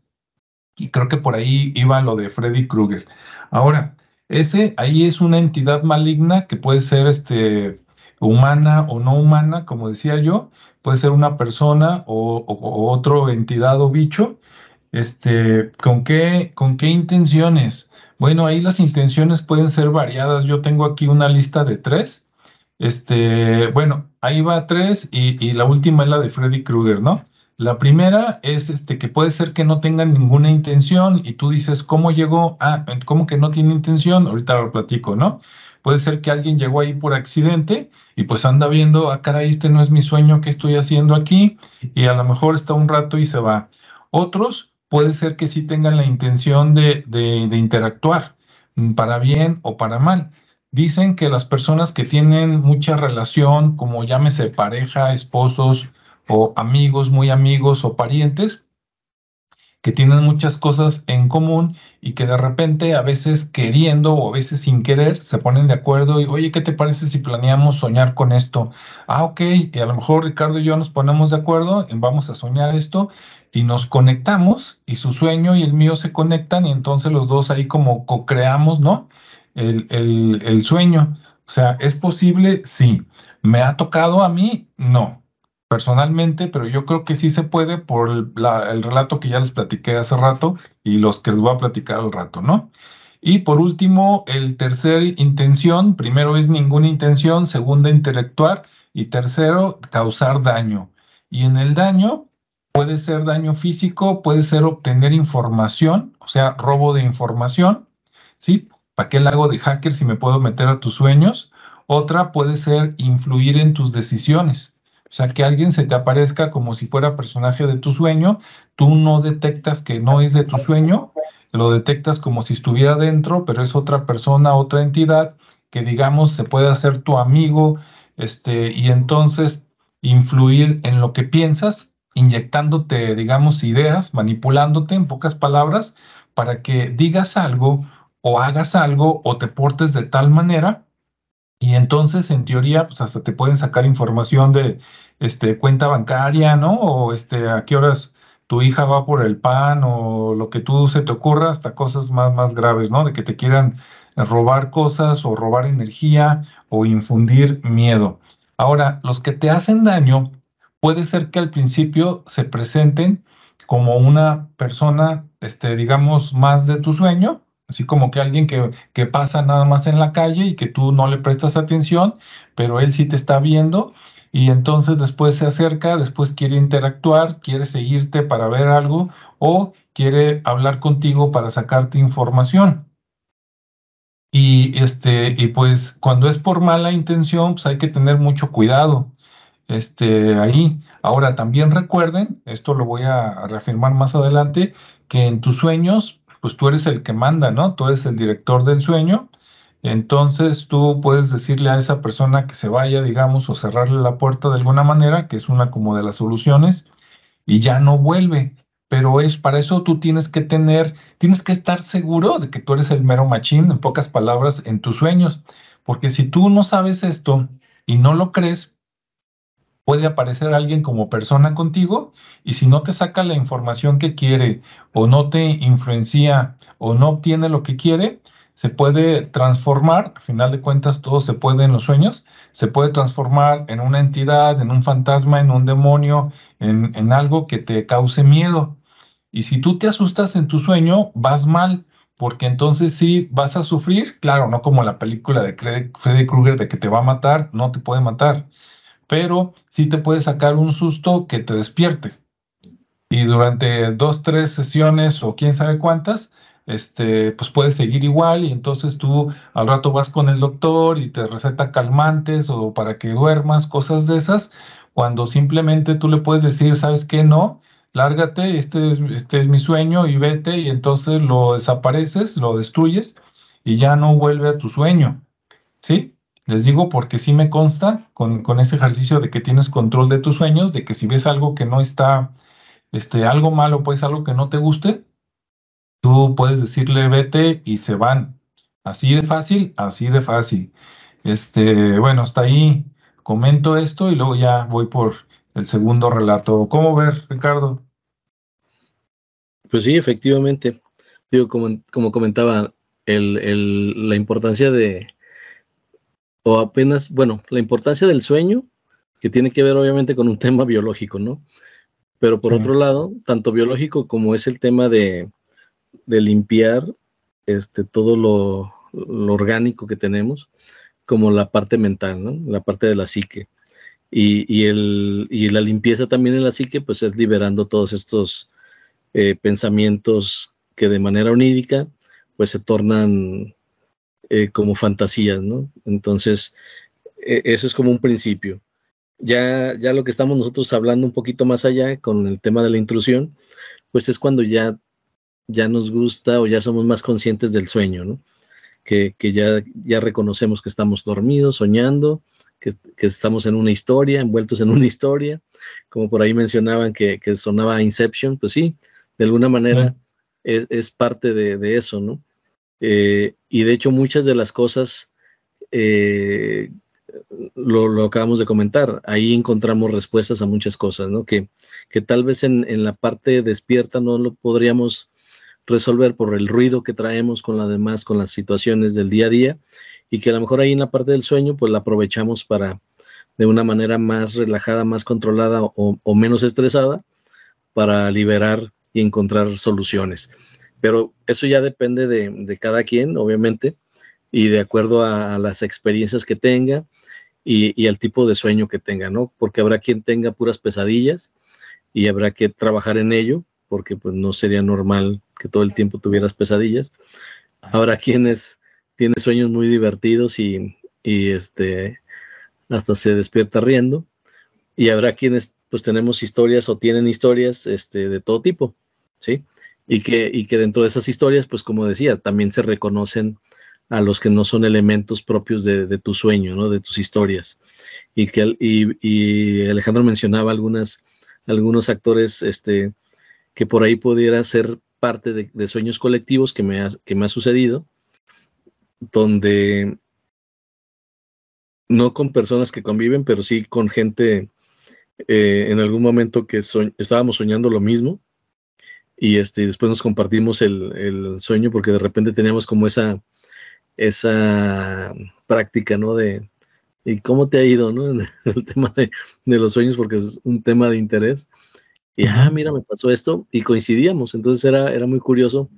Y creo que por ahí iba lo de Freddy Krueger. Ahora, ese ahí es una entidad maligna que puede ser este humana o no humana, como decía yo, puede ser una persona o, otro entidad o bicho. Este, ¿con qué, ¿Con qué intenciones? Bueno, ahí las intenciones pueden ser variadas. Yo tengo aquí una lista de tres. Este, bueno, ahí va tres y, la última es la de Freddy Krueger, ¿no? La primera es este, que puede ser que no tengan ninguna intención y tú dices, ¿cómo llegó? Ah, ¿cómo que no tiene intención? Ahorita lo platico, ¿no? Puede ser que alguien llegó ahí por accidente y pues anda viendo, ah, caray, este no es mi sueño, ¿qué estoy haciendo aquí? Y a lo mejor está un rato y se va. Otros puede ser que sí tengan la intención de, de, interactuar, mm, para bien o para mal. Dicen que las personas que tienen mucha relación, como llámese pareja, esposos o amigos, muy amigos o parientes, que tienen muchas cosas en común y que de repente a veces queriendo o a veces sin querer se ponen de acuerdo y oye, ¿qué te parece si planeamos soñar con esto? Ah, ok, y a lo mejor Ricardo y yo nos ponemos de acuerdo vamos a soñar esto y nos conectamos y su sueño y el mío se conectan y entonces los dos ahí como co-creamos, ¿no? El, el, el sueño. O sea, ¿es posible? Sí. ¿Me ha tocado a mí? No personalmente, pero yo creo que sí se puede por el, relato que ya les platiqué hace rato y los que les voy a platicar al rato, ¿no? Y por último, el tercer intención, primero es ninguna intención, segunda interactuar y tercero, causar daño. Y en el daño, Puede ser daño físico, puede ser obtener información, o sea, robo de información, ¿sí? ¿Para qué le hago de hacker si me puedo meter a tus sueños? Otra puede ser influir en tus decisiones. O sea, que alguien se te aparezca como si fuera personaje de tu sueño, tú no detectas que no es de tu sueño, lo detectas como si estuviera dentro, pero es otra persona, otra entidad que digamos se puede hacer tu amigo, este, y entonces influir en lo que piensas, inyectándote, digamos, ideas, manipulándote en pocas palabras, para que digas algo o hagas algo o te portes de tal manera y entonces en teoría pues hasta te pueden sacar información de este cuenta bancaria, ¿no? O este a qué horas tu hija va por el pan o lo que tú se te ocurra, hasta cosas más más graves, ¿no? De que te quieran robar cosas o robar energía o infundir miedo. Ahora, los que te hacen daño puede ser que al principio se presenten como una persona, este, digamos, más de tu sueño, así como que alguien que, que, pasa nada más en la calle y que tú no le prestas atención, pero él sí te está viendo y entonces después se acerca, después quiere interactuar, quiere seguirte para ver algo o quiere hablar contigo para sacarte información. Y este, y pues cuando es por mala intención, pues hay que tener mucho cuidado. Este, ahí. Ahora también recuerden, esto lo voy a, reafirmar más adelante, que en tus sueños, pues tú eres el que manda, ¿no? Tú eres el director del sueño. Entonces tú puedes decirle a esa persona que se vaya, digamos, o cerrarle la puerta de alguna manera, que es una como de las soluciones, y ya no vuelve pero es para eso tú tienes que tener, tienes que estar seguro de que tú eres el mero machín, en pocas palabras, en tus sueños, porque si tú no sabes esto y no lo crees, puede aparecer alguien como persona contigo y si no te saca la información que quiere o no te influencia o no obtiene lo que quiere, se puede transformar, al final de cuentas todo se puede en los sueños, se puede transformar en una entidad, en un fantasma, en un demonio, en, en algo que te cause miedo. Y si tú te asustas en tu sueño, vas mal, porque entonces sí vas a sufrir, claro, no como la película de Freddy Krueger de que te va a matar, no te puede matar, pero sí te puede sacar un susto que te despierte. Y durante dos, tres sesiones o quién sabe cuántas, este, pues puedes seguir igual y entonces tú al rato vas con el doctor y te receta calmantes o para que duermas, cosas de esas, cuando simplemente tú le puedes decir, ¿sabes qué? No, lárgate, este es, este es mi sueño y vete y entonces lo desapareces, lo destruyes y ya no vuelve a tu sueño. ¿Sí? Les digo porque sí me consta con, con ese ejercicio de que tienes control de tus sueños, de que si ves algo que no está, este, algo malo, pues algo que no te guste, tú puedes decirle vete y se van. Así de fácil, así de fácil. Este, bueno, hasta ahí comento esto y luego ya voy por el segundo relato. ¿Cómo ver, Ricardo? Pues sí, efectivamente. Digo, como, como comentaba, el, la importancia de, o apenas, bueno, la importancia del sueño, que tiene que ver obviamente con un tema biológico, ¿no? Pero por otro lado, tanto biológico como es el tema de, de limpiar este, todo lo, lo, orgánico que tenemos, como la parte mental, ¿no? La parte de la psique. Y, el, la limpieza también en la psique, pues es liberando todos estos eh, pensamientos que de manera onírica, pues se tornan eh, como fantasías, ¿no? Entonces, e, eso es como un principio. Ya, ya lo que estamos nosotros hablando un poquito más allá con el tema de la intrusión, pues es cuando ya, ya nos gusta o ya somos más conscientes del sueño, ¿no? Que, que ya, ya reconocemos que estamos dormidos, soñando, que, estamos en una historia, envueltos en una historia, como por ahí mencionaban que, sonaba Inception, pues sí, de alguna manera es, parte de, eso, ¿no? Eh, y de hecho muchas de las cosas eh, lo, acabamos de comentar, ahí encontramos respuestas a muchas cosas, ¿no? Que, que tal vez en, en, la parte despierta no lo podríamos resolver por el ruido que traemos con la demás, con las situaciones del día a día, y que a lo mejor ahí en la parte del sueño, pues la aprovechamos para, de una manera más relajada, más controlada o, menos estresada, para liberar y encontrar soluciones. Pero eso ya depende de, cada quien, obviamente, y de acuerdo a, las experiencias que tenga y, al tipo de sueño que tenga, ¿no? Porque habrá quien tenga puras pesadillas y habrá que trabajar en ello porque pues no sería normal que todo el tiempo tuvieras pesadillas. Habrá quienes tienen sueños muy divertidos y, y este hasta se despierta riendo y habrá quienes pues tenemos historias o tienen historias este, de todo tipo, ¿sí? Y que, y que dentro de esas historias, pues como decía, también se reconocen a los que no son elementos propios de, tu sueño, ¿no? De tus historias. Y que y, Alejandro mencionaba algunas, algunos actores este, que por ahí pudiera ser parte de, sueños colectivos que me, ha, que me ha sucedido, donde no con personas que conviven, pero sí con gente eh, en algún momento que estábamos soñando lo mismo y este, después nos compartimos el, el, sueño porque de repente teníamos como esa, esa práctica, ¿no? De, ¿y cómo te ha ido, ¿no? El tema de, de los sueños porque es un tema de interés. Y, ah, mira, me pasó esto y coincidíamos. Entonces era, era muy curioso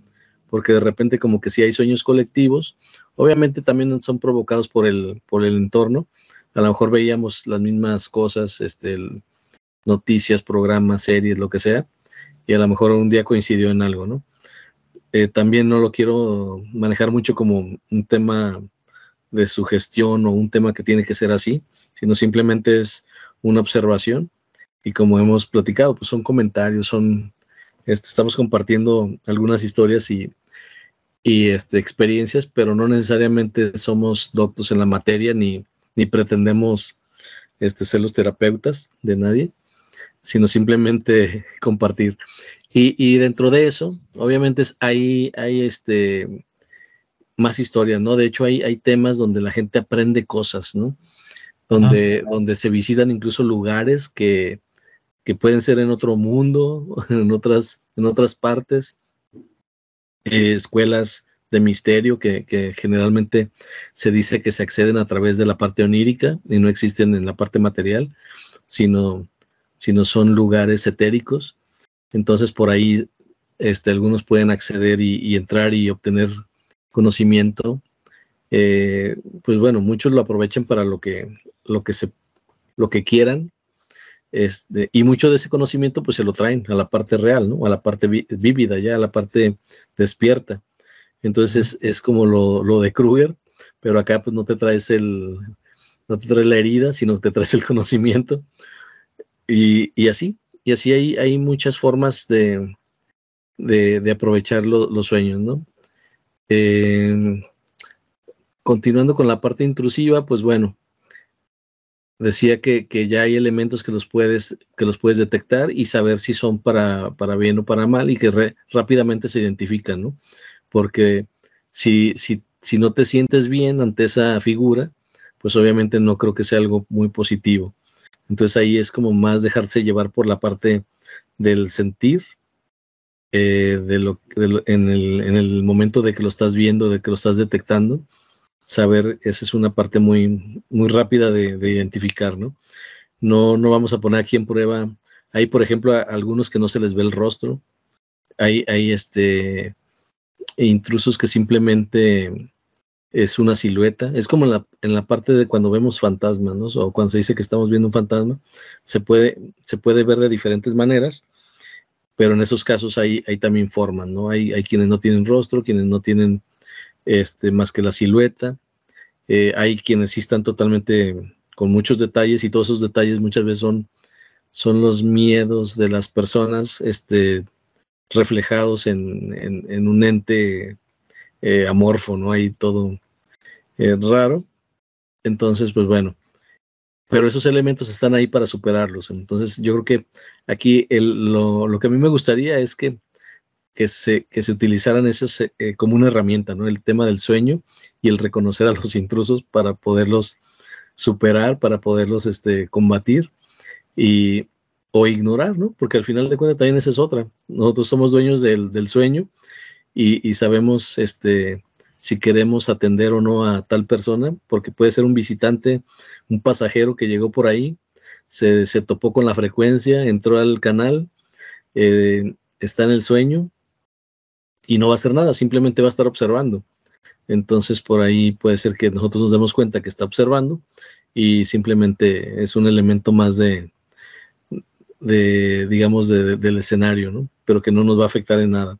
porque de repente como que si hay sueños colectivos, obviamente también son provocados por el, por el entorno. A lo mejor veíamos las mismas cosas, este, noticias, programas, series, lo que sea, y a lo mejor un día coincidió en algo, ¿no? Eh, también no lo quiero manejar mucho como un tema de sugestión o un tema que tiene que ser así, sino simplemente es una observación y como hemos platicado, pues son comentarios, son, este, estamos compartiendo algunas historias y, y este, experiencias, pero no necesariamente somos doctos en la materia ni, ni pretendemos este, ser los terapeutas de nadie sino simplemente compartir. Y, dentro de eso, obviamente hay, hay este, más historias, ¿no? De hecho, hay, hay temas donde la gente aprende cosas, ¿no? Donde, donde se visitan incluso lugares que, pueden ser en otro mundo, en otras, en otras partes, eh, escuelas de misterio que, que, generalmente se dice que se acceden a través de la parte onírica y no existen en la parte material, sino sino son lugares etéricos. Entonces por ahí este, algunos pueden acceder y, entrar y obtener conocimiento. Eh, pues bueno, muchos lo aprovechan para lo que, lo que, se, lo que quieran. Este, y mucho de ese conocimiento pues se lo traen a la parte real, ¿no? A la parte vívida, ya a la parte despierta. Entonces es, como lo, lo, de Kruger, pero acá pues no te traes el, no te traes la herida, sino te traes el conocimiento. Y, así, y así hay, hay muchas formas de, de, aprovechar los sueños, ¿no? Eh, continuando con la parte intrusiva, pues bueno, decía que, ya hay elementos que los puedes, que los puedes detectar y saber si son para, para bien o para mal y que rápidamente se identifican, ¿no? Porque si, si, si no te sientes bien ante esa figura, pues obviamente no creo que sea algo muy positivo. Entonces ahí es como más dejarse llevar por la parte del sentir, eh, de lo, en, el, momento de que lo estás viendo, de que lo estás detectando, saber, esa es una parte muy, muy rápida de, identificar, ¿no? ¿no? No vamos a poner aquí en prueba, hay por ejemplo algunos que no se les ve el rostro, hay, hay este, intrusos que simplemente es una silueta. Es como en la, en la parte de cuando vemos fantasmas, ¿no? O cuando se dice que estamos viendo un fantasma, se puede, se puede ver de diferentes maneras, pero en esos casos hay, hay también formas, ¿no? Hay, hay quienes no tienen rostro, quienes no tienen este, más que la silueta, eh, hay quienes sí están totalmente con muchos detalles y todos esos detalles muchas veces son, son los miedos de las personas este, reflejados en, en un ente eh, amorfo, ¿no? Hay todo eh, raro. Entonces, pues bueno, pero esos elementos están ahí para superarlos. Entonces, yo creo que aquí lo, que a mí me gustaría es que, que, se, que se utilizaran esos eh, como una herramienta, ¿no? El tema del sueño y el reconocer a los intrusos para poderlos superar, para poderlos este, combatir y, o ignorar, ¿no? Porque al final de cuentas también esa es otra. Nosotros somos dueños del, del sueño y, sabemos este, si queremos atender o no a tal persona, porque puede ser un visitante, un pasajero que llegó por ahí, se, topó con la frecuencia, entró al canal, eh, está en el sueño y no va a hacer nada, simplemente va a estar observando. Entonces por ahí puede ser que nosotros nos demos cuenta que está observando y simplemente es un elemento más de, de digamos, del escenario, ¿no? Pero que no nos va a afectar en nada.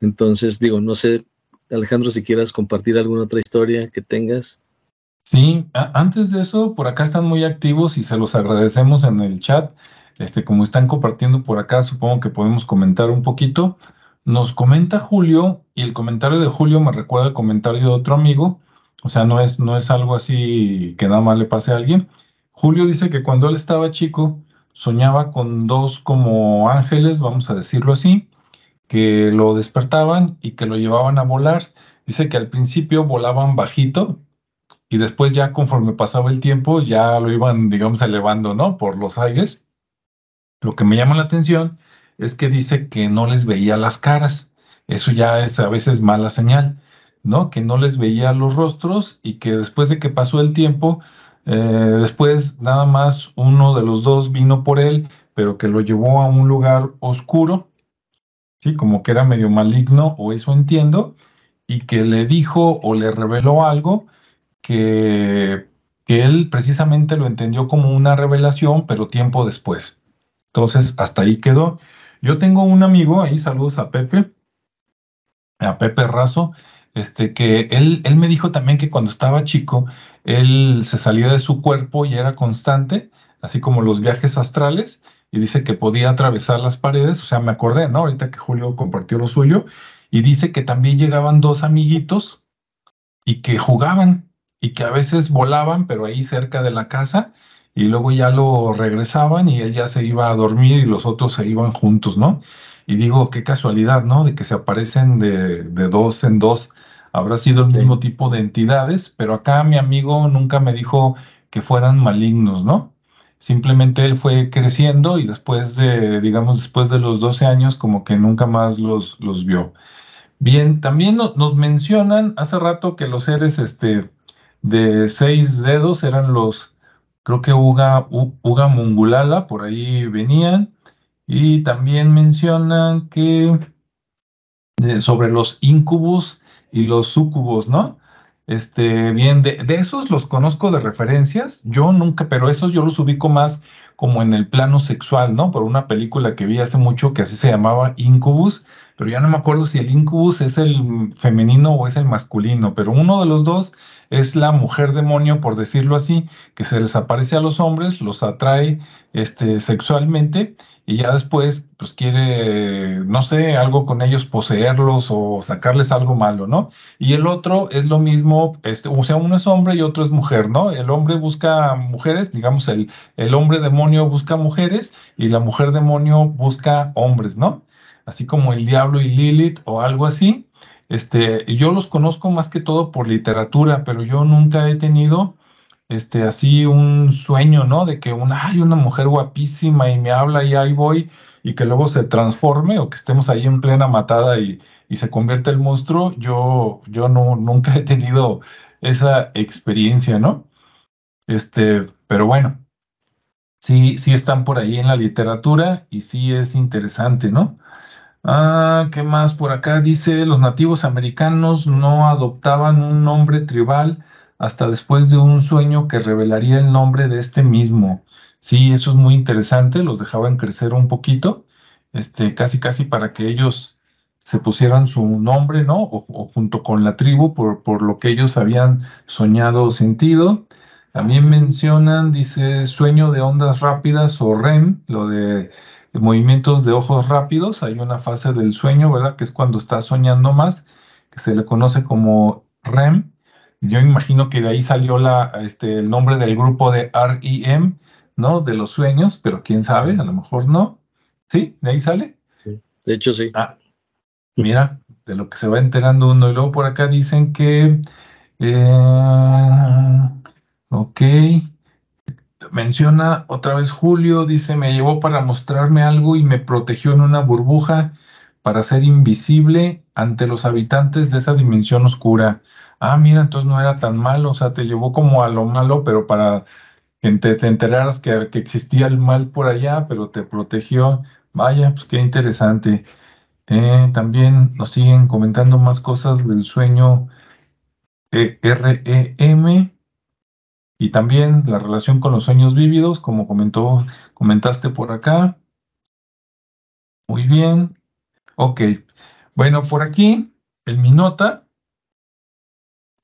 Entonces, digo, no sé, Alejandro, si quieras compartir alguna otra historia que tengas. Sí, antes de eso, por acá están muy activos y se los agradecemos en el chat. Este, como están compartiendo por acá, supongo que podemos comentar un poquito. Nos comenta Julio, y el comentario de Julio me recuerda el comentario de otro amigo, o sea, no es, no es algo así que nada más le pase a alguien. Julio dice que cuando él estaba chico, soñaba con dos como ángeles, vamos a decirlo así, que lo despertaban y que lo llevaban a volar. Dice que al principio volaban bajito y después ya conforme pasaba el tiempo ya lo iban, digamos, elevando, ¿no? Por los aires. Lo que me llama la atención es que dice que no les veía las caras. Eso ya es a veces mala señal, ¿no? Que no les veía los rostros y que después de que pasó el tiempo, eh, después nada más uno de los dos vino por él, pero que lo llevó a un lugar oscuro, ¿sí? Como que era medio maligno, o eso entiendo, y que le dijo o le reveló algo que, que él precisamente lo entendió como una revelación, pero tiempo después. Entonces, hasta ahí quedó. Yo tengo un amigo, ahí saludos a Pepe, a Pepe Razo, este, que él, él me dijo también que cuando estaba chico, él se salía de su cuerpo y era constante, así como los viajes astrales, y dice que podía atravesar las paredes, o sea, me acordé, ¿no? Ahorita que Julio compartió lo suyo, y dice que también llegaban dos amiguitos y que jugaban y que a veces volaban, pero ahí cerca de la casa, y luego ya lo regresaban y él ya se iba a dormir y los otros se iban juntos, ¿no? Y digo, qué casualidad, ¿no? De que se aparecen de, dos en dos. Habrá sido el mismo tipo de entidades, pero acá mi amigo nunca me dijo que fueran malignos, ¿no? Simplemente él fue creciendo y después de, digamos, después de los 12 años, como que nunca más los, los vio. Bien, también nos mencionan hace rato que los seres este, de seis dedos eran los creo que Uga, Uga Mungulala, por ahí venían, y también mencionan que eh, sobre los incubus y los sucubos, ¿no? Este, bien, de, esos los conozco de referencias, yo nunca, pero esos yo los ubico más como en el plano sexual, ¿no? Por una película que vi hace mucho que así se llamaba Incubus, pero ya no me acuerdo si el Incubus es el femenino o es el masculino, pero uno de los dos es la mujer demonio, por decirlo así, que se les aparece a los hombres, los atrae este, sexualmente y ya después, pues quiere, no sé, algo con ellos, poseerlos o sacarles algo malo, ¿no? Y el otro es lo mismo, este, o sea, uno es hombre y otro es mujer, ¿no? El hombre busca mujeres, digamos, el, el hombre demonio busca mujeres y la mujer demonio busca hombres, ¿no? Así como el diablo y Lilith o algo así. Este, yo los conozco más que todo por literatura, pero yo nunca he tenido este, así un sueño, ¿no? De que una, hay una mujer guapísima y me habla y ahí voy y que luego se transforme o que estemos ahí en plena matada y, y se convierte el monstruo. Yo, yo no, nunca he tenido esa experiencia, ¿no? Este, pero bueno, sí, sí están por ahí en la literatura y sí es interesante, ¿no? Ah, ¿qué más por acá? Dice, los nativos americanos no adoptaban un nombre tribal hasta después de un sueño que revelaría el nombre de este mismo. Sí, eso es muy interesante, los dejaban crecer un poquito, este, casi casi para que ellos se pusieran su nombre, ¿no? O, junto con la tribu por, por lo que ellos habían soñado o sentido. También mencionan, dice, sueño de ondas rápidas o REM, lo de movimientos de ojos rápidos, hay una fase del sueño, ¿verdad? Que es cuando está soñando más, que se le conoce como REM. Yo imagino que de ahí salió la, este, el nombre del grupo de REM, ¿no? De los sueños, pero quién sabe, a lo mejor no. ¿Sí? ¿De ahí sale? Sí, de hecho sí. Ah, mira, de lo que se va enterando uno. Y luego por acá dicen que... Eh, ok menciona otra vez Julio, dice, me llevó para mostrarme algo y me protegió en una burbuja para ser invisible ante los habitantes de esa dimensión oscura. Ah, mira, entonces no era tan malo, o sea, te llevó como a lo malo, pero para que te, enteraras que, existía el mal por allá, pero te protegió. Vaya, pues qué interesante. Eh, también nos siguen comentando más cosas del sueño eh, REM. y también la relación con los sueños vívidos, como comentó, comentaste por acá. Muy bien. Ok. Bueno, por aquí, el mi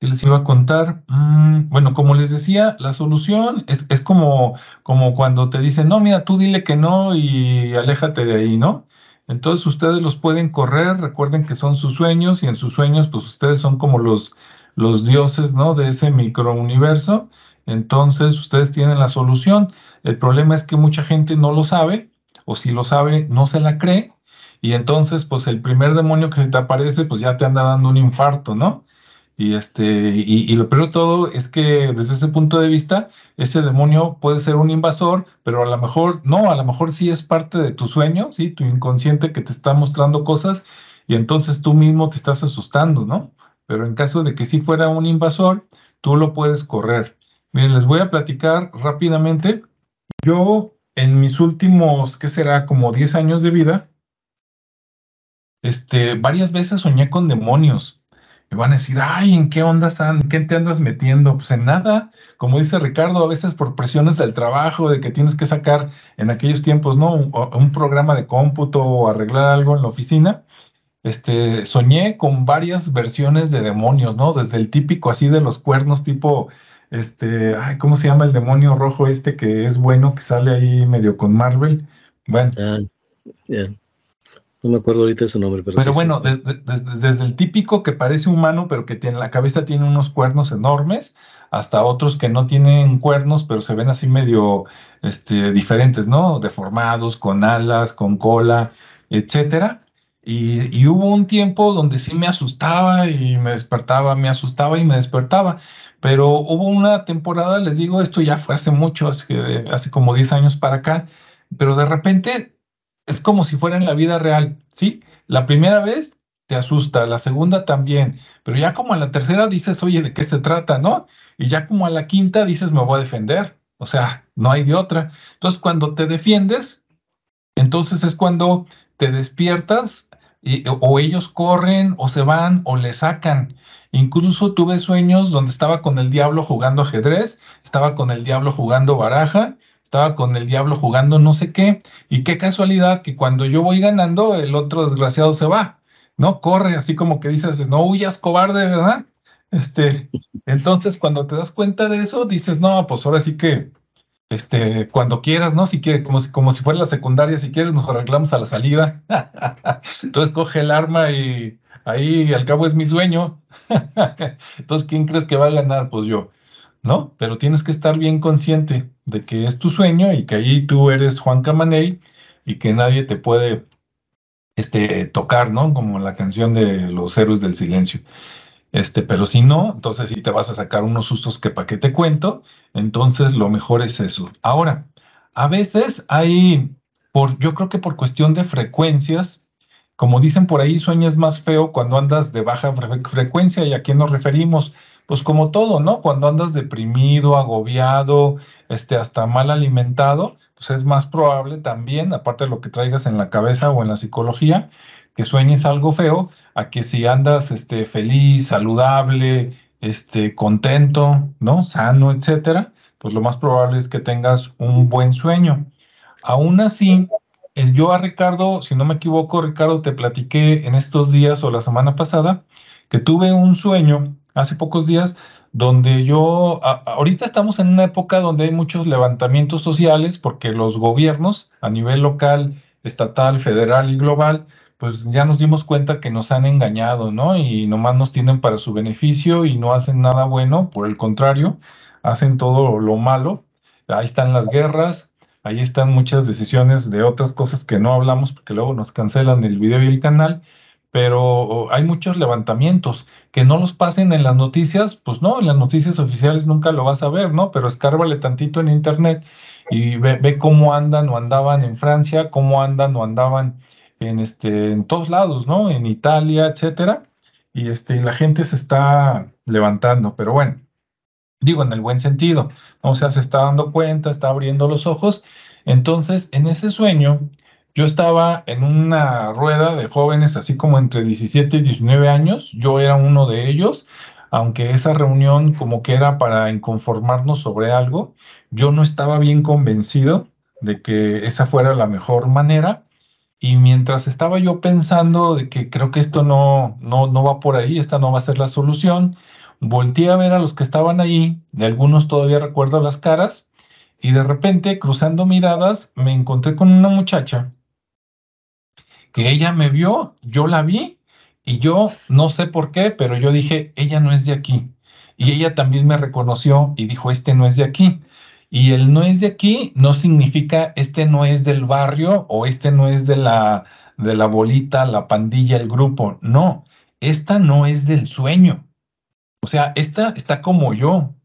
les iba a contar. Mm, bueno, como les decía, la solución es, es como, como cuando te dicen, no, mira, tú dile que no y aléjate de ahí, ¿no? Entonces ustedes los pueden correr, recuerden que son sus sueños y en sus sueños pues ustedes son como los, los dioses, ¿no? De ese microuniverso. Entonces ustedes tienen la solución. El problema es que mucha gente no lo sabe o si lo sabe no se la cree y entonces pues el primer demonio que se te aparece pues ya te anda dando un infarto, ¿no? Y, este, y, lo peor de todo es que desde ese punto de vista, ese demonio puede ser un invasor, pero a lo mejor no, a lo mejor sí es parte de tu sueño, ¿sí? Tu inconsciente que te está mostrando cosas y entonces tú mismo te estás asustando, ¿no? Pero en caso de que sí fuera un invasor, tú lo puedes correr. Miren, les voy a platicar rápidamente. Yo en mis últimos, ¿qué será? Como 10 años de vida, este, varias veces soñé con demonios me van a decir, ay, ¿en qué onda, ¿En qué te andas metiendo? Pues en nada. Como dice Ricardo, a veces por presiones del trabajo, de que tienes que sacar en aquellos tiempos, ¿no? Un, programa de cómputo o arreglar algo en la oficina. Este, soñé con varias versiones de demonios, ¿no? Desde el típico así de los cuernos, tipo, este, ay, ¿cómo se llama el demonio rojo este que es bueno, que sale ahí medio con Marvel? Bueno. Ah, no me acuerdo ahorita de su nombre, pero. Pero bueno, desde, el típico que parece humano, pero que tiene la cabeza tiene unos cuernos enormes, hasta otros que no tienen cuernos, pero se ven así medio este, diferentes, ¿no? Deformados, con alas, con cola, etcétera. Y, y, hubo un tiempo donde sí me asustaba y me despertaba, me asustaba y me despertaba. Pero hubo una temporada, les digo, esto ya fue hace mucho, hace, hace como 10 años para acá, pero de repente es como si fuera en la vida real, ¿sí? La primera vez te asusta, la segunda también, pero ya como a la tercera dices, oye, ¿de qué se trata, no? Y ya como a la quinta dices, me voy a defender, o sea, no hay de otra. Entonces, cuando te defiendes, entonces es cuando te despiertas y, o ellos corren o se van o le sacan. Incluso tuve sueños donde estaba con el diablo jugando ajedrez, estaba con el diablo jugando baraja estaba con el diablo jugando no sé qué, y qué casualidad que cuando yo voy ganando, el otro desgraciado se va, ¿no? Corre, así como que dices, no huyas, cobarde, ¿verdad? Este, entonces cuando te das cuenta de eso, dices, no, pues ahora sí que, este, cuando quieras, ¿no? Si quieres, como si, como si fuera la secundaria, si quieres, nos arreglamos a la salida. Entonces coge el arma y ahí al cabo es mi sueño. Entonces, ¿quién crees que va a ganar? Pues yo. ¿No? Pero tienes que estar bien consciente de que es tu sueño y que ahí tú eres Juan Camaney y que nadie te puede este, tocar, ¿no? Como la canción de los héroes del silencio. Este, pero si no, entonces sí te vas a sacar unos sustos que para qué te cuento, entonces lo mejor es eso. Ahora, a veces hay, por, yo creo que por cuestión de frecuencias, como dicen por ahí, sueñas más feo cuando andas de baja frecuencia y a quién nos referimos pues como todo, ¿no? Cuando andas deprimido, agobiado, este, hasta mal alimentado, pues es más probable también, aparte de lo que traigas en la cabeza o en la psicología, que sueñes algo feo, a que si andas este, feliz, saludable, este, contento, ¿no? Sano, etcétera, pues lo más probable es que tengas un buen sueño. Aún así, es yo a Ricardo, si no me equivoco, Ricardo, te platiqué en estos días o la semana pasada que tuve un sueño hace pocos días, donde yo, ahorita estamos en una época donde hay muchos levantamientos sociales porque los gobiernos a nivel local, estatal, federal y global, pues ya nos dimos cuenta que nos han engañado, ¿no? Y nomás nos tienen para su beneficio y no hacen nada bueno, por el contrario, hacen todo lo malo. Ahí están las guerras, ahí están muchas decisiones de otras cosas que no hablamos porque luego nos cancelan el video y el canal pero hay muchos levantamientos. Que no los pasen en las noticias, pues no, en las noticias oficiales nunca lo vas a ver, ¿no? Pero escárvale tantito en internet y ve, cómo andan o andaban en Francia, cómo andan o andaban en, este, en todos lados, ¿no? En Italia, etcétera. Y este, la gente se está levantando, pero bueno, digo en el buen sentido, o sea, se está dando cuenta, está abriendo los ojos. Entonces, en ese sueño, yo estaba en una rueda de jóvenes, así como entre 17 y 19 años, yo era uno de ellos. aunque esa reunión como que era para inconformarnos sobre algo, yo no estaba bien convencido de que esa fuera la mejor manera. Y mientras estaba yo pensando de que creo que esto no, no, no va por ahí, esta no va a ser la solución, volteé a ver a los que estaban ahí, de algunos todavía recuerdo las caras, y de repente, cruzando miradas, me encontré con una muchacha que ella me vio, yo la vi, y yo no sé por qué, pero yo dije, ella no es de aquí. Y ella también me reconoció y dijo, este no es de aquí. Y el no es de aquí no significa este no es del barrio o este no es de la, de la bolita, la pandilla, el grupo. No, esta no es del sueño. O sea, esta está como yo,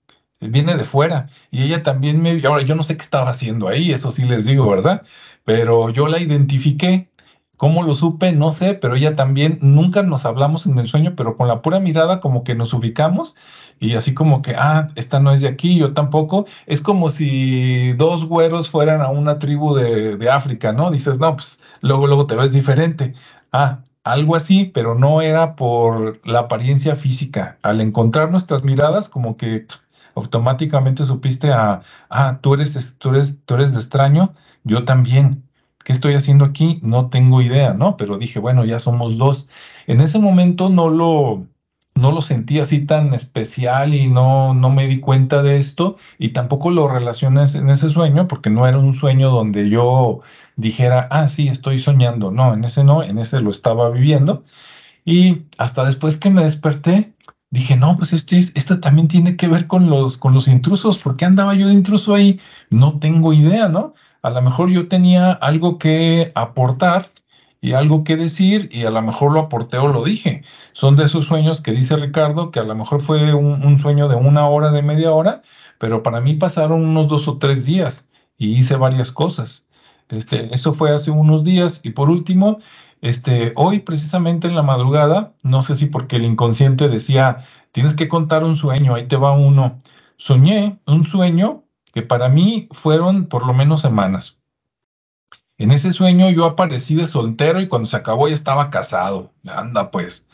viene de fuera. Y ella también me... Ahora, yo no sé qué estaba haciendo ahí, eso sí les digo, ¿verdad? Pero yo la identifiqué ¿Cómo lo supe? No sé, pero ella también, nunca nos hablamos en el sueño, pero con la pura mirada como que nos ubicamos y así como que, ah, esta no es de aquí, yo tampoco. Es como si dos güeros fueran a una tribu de, de África, ¿no? Dices, no, pues luego, luego te ves diferente. Ah, algo así, pero no era por la apariencia física. Al encontrar nuestras miradas, como que automáticamente supiste a, ah, tú eres, tú eres, tú eres de extraño, yo también. ¿Qué estoy haciendo aquí? No tengo idea, ¿no? Pero dije, bueno, ya somos dos. En ese momento no lo, no lo sentí así tan especial y no, no me di cuenta de esto y tampoco lo relacioné en ese sueño porque no era un sueño donde yo dijera, ah, sí, estoy soñando. No, en ese no, en ese lo estaba viviendo. Y hasta después que me desperté, dije, no, pues este, esto también tiene que ver con los, con los intrusos. ¿Por qué andaba yo de intruso ahí? No tengo idea, ¿no? A lo mejor yo tenía algo que aportar y algo que decir y a lo mejor lo aporté o lo dije. Son de esos sueños que dice Ricardo, que a lo mejor fue un, sueño de una hora, de media hora, pero para mí pasaron unos dos o tres días y hice varias cosas. Este, eso fue hace unos días y por último, este, hoy precisamente en la madrugada, no sé si porque el inconsciente decía, tienes que contar un sueño, ahí te va uno. Soñé un sueño que para mí fueron por lo menos semanas. En ese sueño yo aparecí de soltero y cuando se acabó ya estaba casado. Anda pues.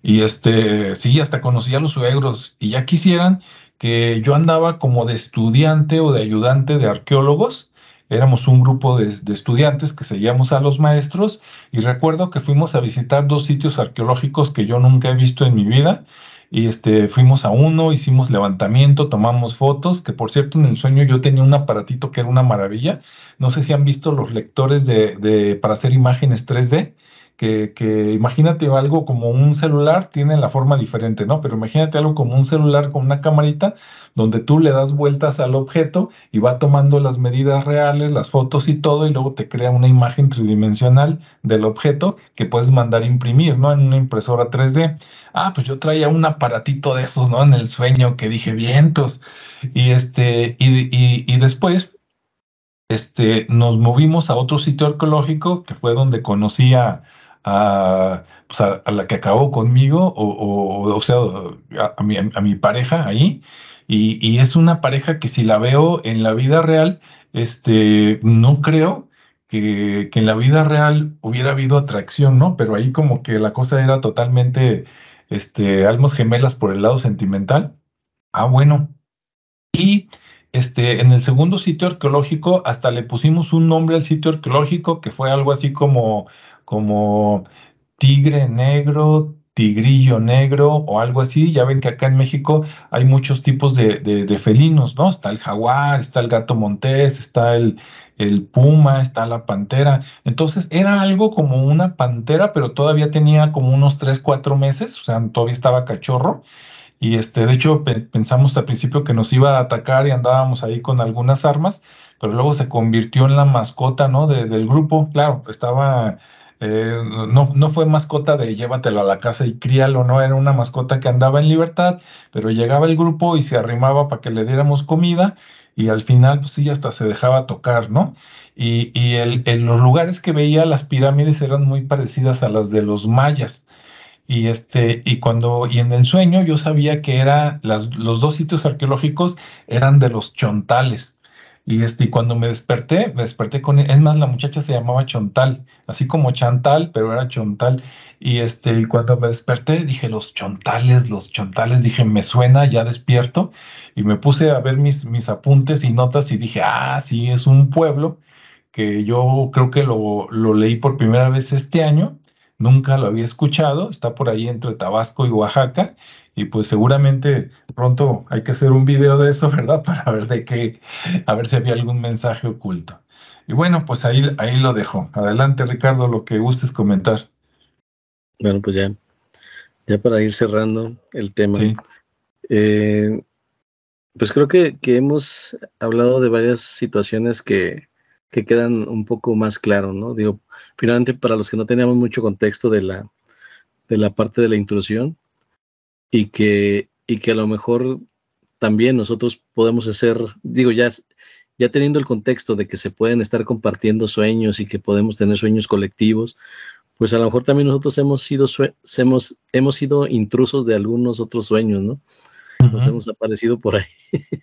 Y este, sí, hasta conocí a los suegros y ya quisieran que yo andaba como de estudiante o de ayudante de arqueólogos. Éramos un grupo de, de, estudiantes que seguíamos a los maestros y recuerdo que fuimos a visitar dos sitios arqueológicos que yo nunca he visto en mi vida y este, fuimos a uno, hicimos levantamiento, tomamos fotos, que por cierto en el sueño yo tenía un aparatito que era una maravilla. No sé si han visto los lectores de, de para hacer imágenes 3D que, imagínate algo como un celular, tiene la forma diferente, ¿no? Pero imagínate algo como un celular con una camarita donde tú le das vueltas al objeto y va tomando las medidas reales, las fotos y todo, y luego te crea una imagen tridimensional del objeto que puedes mandar a imprimir, ¿no? En una impresora 3D. Ah, pues yo traía un aparatito de esos, ¿no? En el sueño que dije, vientos. Y este, y, y, y después, este, nos movimos a otro sitio arqueológico que fue donde conocí a pues, a, a, la que acabó conmigo, o, o, sea, a, mi, a, mi, pareja ahí, y, y, es una pareja que si la veo en la vida real, este, no creo que, que, en la vida real hubiera habido atracción, ¿no? Pero ahí como que la cosa era totalmente, este, almas gemelas por el lado sentimental. Ah, bueno. Y este, en el segundo sitio arqueológico hasta le pusimos un nombre al sitio arqueológico que fue algo así como como tigre negro, tigrillo negro o algo así. Ya ven que acá en México hay muchos tipos de, felinos, ¿no? Está el jaguar, está el gato montés, está el, el puma, está la pantera. Entonces era algo como una pantera, pero todavía tenía como unos 3, 4 meses, o sea, todavía estaba cachorro. Y este, de hecho, pensamos al principio que nos iba a atacar y andábamos ahí con algunas armas, pero luego se convirtió en la mascota, ¿no? del grupo. Claro, estaba eh, no, fue mascota de llévatelo a la casa y críalo, no, era una mascota que andaba en libertad, pero llegaba el grupo y se arrimaba para que le diéramos comida y al final, pues sí, hasta se dejaba tocar, ¿no? Y, en los lugares que veía las pirámides eran muy parecidas a las de los mayas. Y, este, y, cuando, y en el sueño yo sabía que era los dos sitios arqueológicos eran de los chontales. Y este, cuando me desperté, me desperté con, es más, la muchacha se llamaba Chontal, así como Chantal, pero era Chontal. Y este, cuando me desperté, dije, los chontales, los chontales, dije, me suena, ya despierto. Y me puse a ver mis, mis apuntes y notas y dije, ah, sí, es un pueblo que yo creo que lo, lo leí por primera vez este año, nunca lo había escuchado, está por ahí entre Tabasco y Oaxaca, y pues seguramente pronto hay que hacer un video de eso, ¿verdad? Para ver de qué, a ver si había algún mensaje oculto. Y bueno, pues ahí, ahí lo dejo. Adelante, Ricardo, lo que gustes comentar. Bueno, pues ya, ya para ir cerrando el tema. Eh, pues creo que, que, hemos hablado de varias situaciones que, que quedan un poco más claros, ¿no? Digo, finalmente para los que no teníamos mucho contexto de la, de la parte de la intrusión, y que, y que a lo mejor también nosotros podemos hacer, digo, ya, ya teniendo el contexto de que se pueden estar compartiendo sueños y que podemos tener sueños colectivos, pues a lo mejor también nosotros hemos sido, hemos, hemos sido intrusos de algunos otros sueños, ¿no? Nos hemos aparecido por ahí.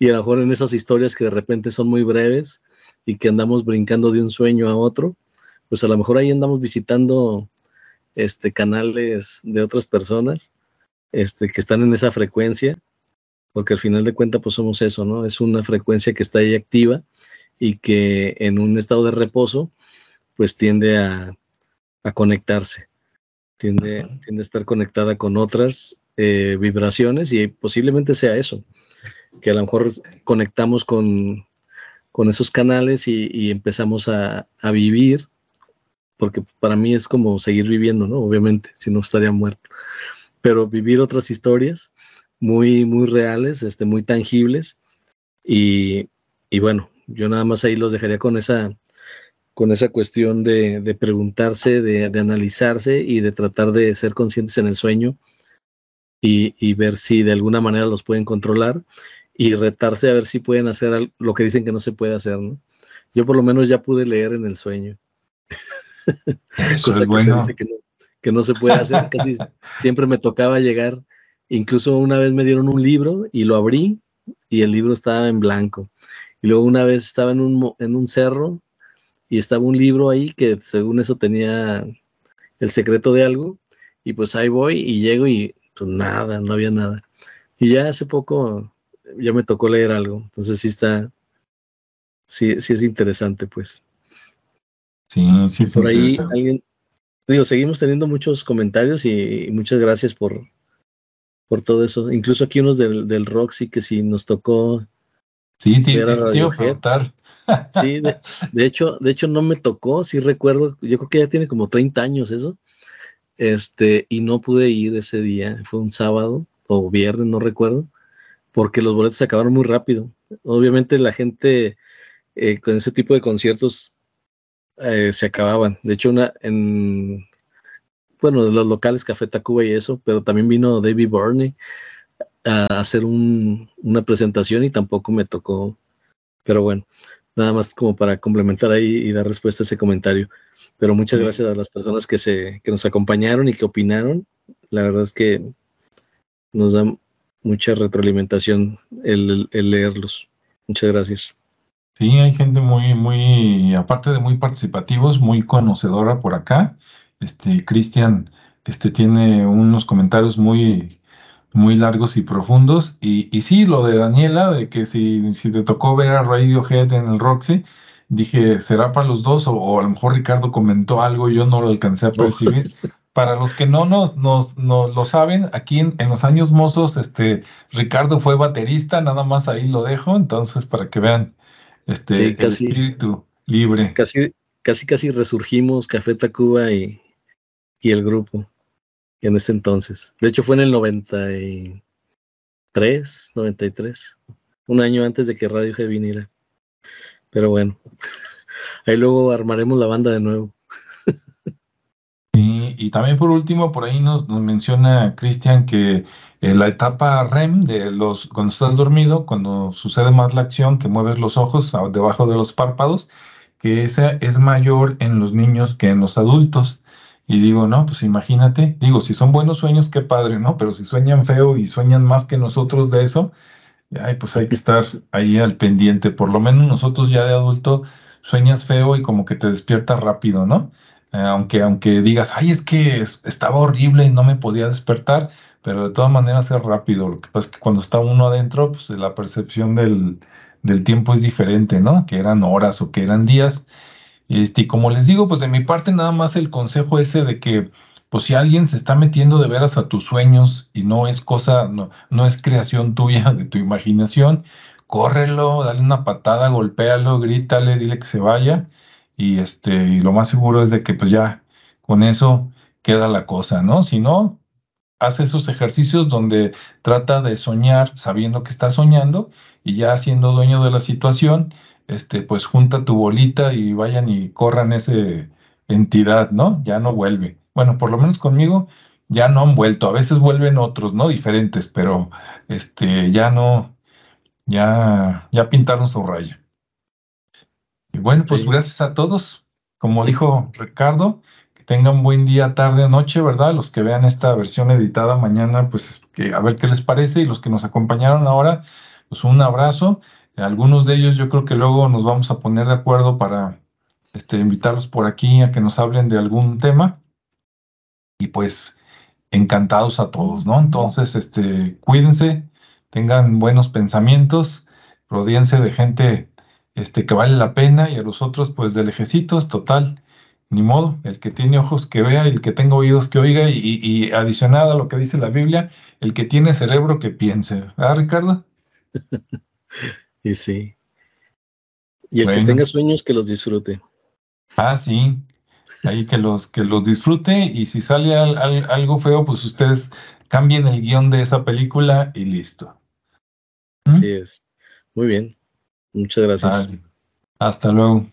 y a lo mejor en esas historias que de repente son muy breves y que andamos brincando de un sueño a otro, pues a lo mejor ahí andamos visitando este canales de otras personas este, que están en esa frecuencia, porque al final de cuentas pues somos eso, ¿no? Es una frecuencia que está ahí activa y que en un estado de reposo pues tiende a, conectarse, tiende, tiende, a estar conectada con otras eh, vibraciones y posiblemente sea eso, que a lo mejor conectamos con, con esos canales y, empezamos a, a, vivir, porque para mí es como seguir viviendo, ¿no? Obviamente, si no estaría muerto pero vivir otras historias muy, muy reales, este, muy tangibles. Y, bueno, yo nada más ahí los dejaría con esa, con esa cuestión de, preguntarse, de, analizarse y de tratar de ser conscientes en el sueño y, ver si de alguna manera los pueden controlar y retarse a ver si pueden hacer lo que dicen que no se puede hacer, ¿no? Yo por lo menos ya pude leer en el sueño. Eso es bueno que no se puede hacer, casi siempre me tocaba llegar, incluso una vez me dieron un libro y lo abrí y el libro estaba en blanco. Y luego una vez estaba en un, en un cerro y estaba un libro ahí que según eso tenía el secreto de algo y pues ahí voy y llego y pues nada, no había nada. Y ya hace poco ya me tocó leer algo, entonces sí está, sí, sí es interesante pues. Sí, sí. por ahí alguien, digo, seguimos teniendo muchos comentarios y, muchas gracias por, por todo eso. Incluso aquí unos del, del Roxy que si nos tocó. Sí, tío, Sí, de, de, hecho, de hecho no me tocó, sí recuerdo, yo creo que ya tiene como 30 años eso. Este, y no pude ir ese día, fue un sábado o viernes, no recuerdo, porque los boletos se acabaron muy rápido. Obviamente la gente eh, con ese tipo de conciertos eh, se acababan. De hecho, una en bueno, de los locales Café Tacuba y eso, pero también vino David Burney a hacer una presentación y tampoco me tocó. Pero bueno, nada más como para complementar ahí y dar respuesta a ese comentario. Pero muchas gracias a las personas que, se, que nos acompañaron y que opinaron. La verdad es que nos da mucha retroalimentación el leerlos. Muchas gracias. Sí, hay gente muy, muy, aparte de muy participativos, muy conocedora por acá. Este, Cristian, este, tiene unos comentarios muy, muy largos y profundos. Y, y sí, lo de Daniela, de que si, si te tocó ver a Radiohead en el Roxy, dije, ¿será para los dos? O, a lo mejor Ricardo comentó algo y yo no lo alcancé a percibir. Para los que no nos, nos, lo saben, aquí en, en, los años mozos, este, Ricardo fue baterista, nada más ahí lo dejo, entonces para que vean este, casi, espíritu libre. Casi, casi, casi resurgimos Café Tacuba y, y el grupo en ese entonces. De hecho, fue en el 93, 93, un año antes de que Radio G viniera. Pero bueno, ahí luego armaremos la banda de nuevo. y también por último, por ahí nos, nos menciona Cristian que la etapa REM, de los, cuando estás dormido, cuando sucede más la acción, que mueves los ojos debajo de los párpados, que esa es mayor en los niños que en los adultos. Y digo, no, pues imagínate, digo, si son buenos sueños, qué padre, ¿no? Pero si sueñan feo y sueñan más que nosotros de eso, Ay, pues hay que estar ahí al pendiente. Por lo menos nosotros ya de adulto sueñas feo y como que te despiertas rápido, ¿no? Eh, aunque, aunque digas, ay, es que estaba horrible y no me podía despertar, pero de todas maneras es rápido. Lo que pasa es que cuando está uno adentro, pues la percepción del, del tiempo es diferente, ¿no? Que eran horas o que eran días. Este, y como les digo, pues de mi parte nada más el consejo ese de que pues si alguien se está metiendo de veras a tus sueños y no es cosa, no, no es creación tuya, de tu imaginación, córrelo, dale una patada, golpéalo, grítale, dile que se vaya. Y este, y lo más seguro es de que pues ya con eso queda la cosa, ¿no? Si no, hace esos ejercicios donde trata de soñar sabiendo que está soñando y ya siendo dueño de la situación, este, pues junta tu bolita y vayan y corran ese entidad, ¿no? Ya no vuelve. Bueno, por lo menos conmigo ya no han vuelto. A veces vuelven otros, ¿no? Diferentes, pero este, ya no, ya, ya pintaron su raya. Y bueno, pues gracias a todos. Como dijo Ricardo, tengan buen día, tarde, noche, ¿verdad? Los que vean esta versión editada mañana, pues que, a ver qué les parece. Y los que nos acompañaron ahora, pues un abrazo. Algunos de ellos yo creo que luego nos vamos a poner de acuerdo para este, invitarlos por aquí a que nos hablen de algún tema y pues encantados a todos, ¿no? Entonces, este, cuídense, tengan buenos pensamientos, rodíense de gente este, que vale la pena y a los otros, pues, de lejecitos, total, ni modo, el que tiene ojos que vea el que tenga oídos que oiga y, y, adicionado a lo que dice la Biblia, el que tiene cerebro que piense, ¿verdad, Ricardo? y sí. Y el que tenga sueños que los disfrute. Ah, sí, ahí que los, que los disfrute y si sale algo feo, pues ustedes cambien el guion de esa película y listo. ¿Mm? Así es. Muy bien. Muchas gracias. Hasta luego.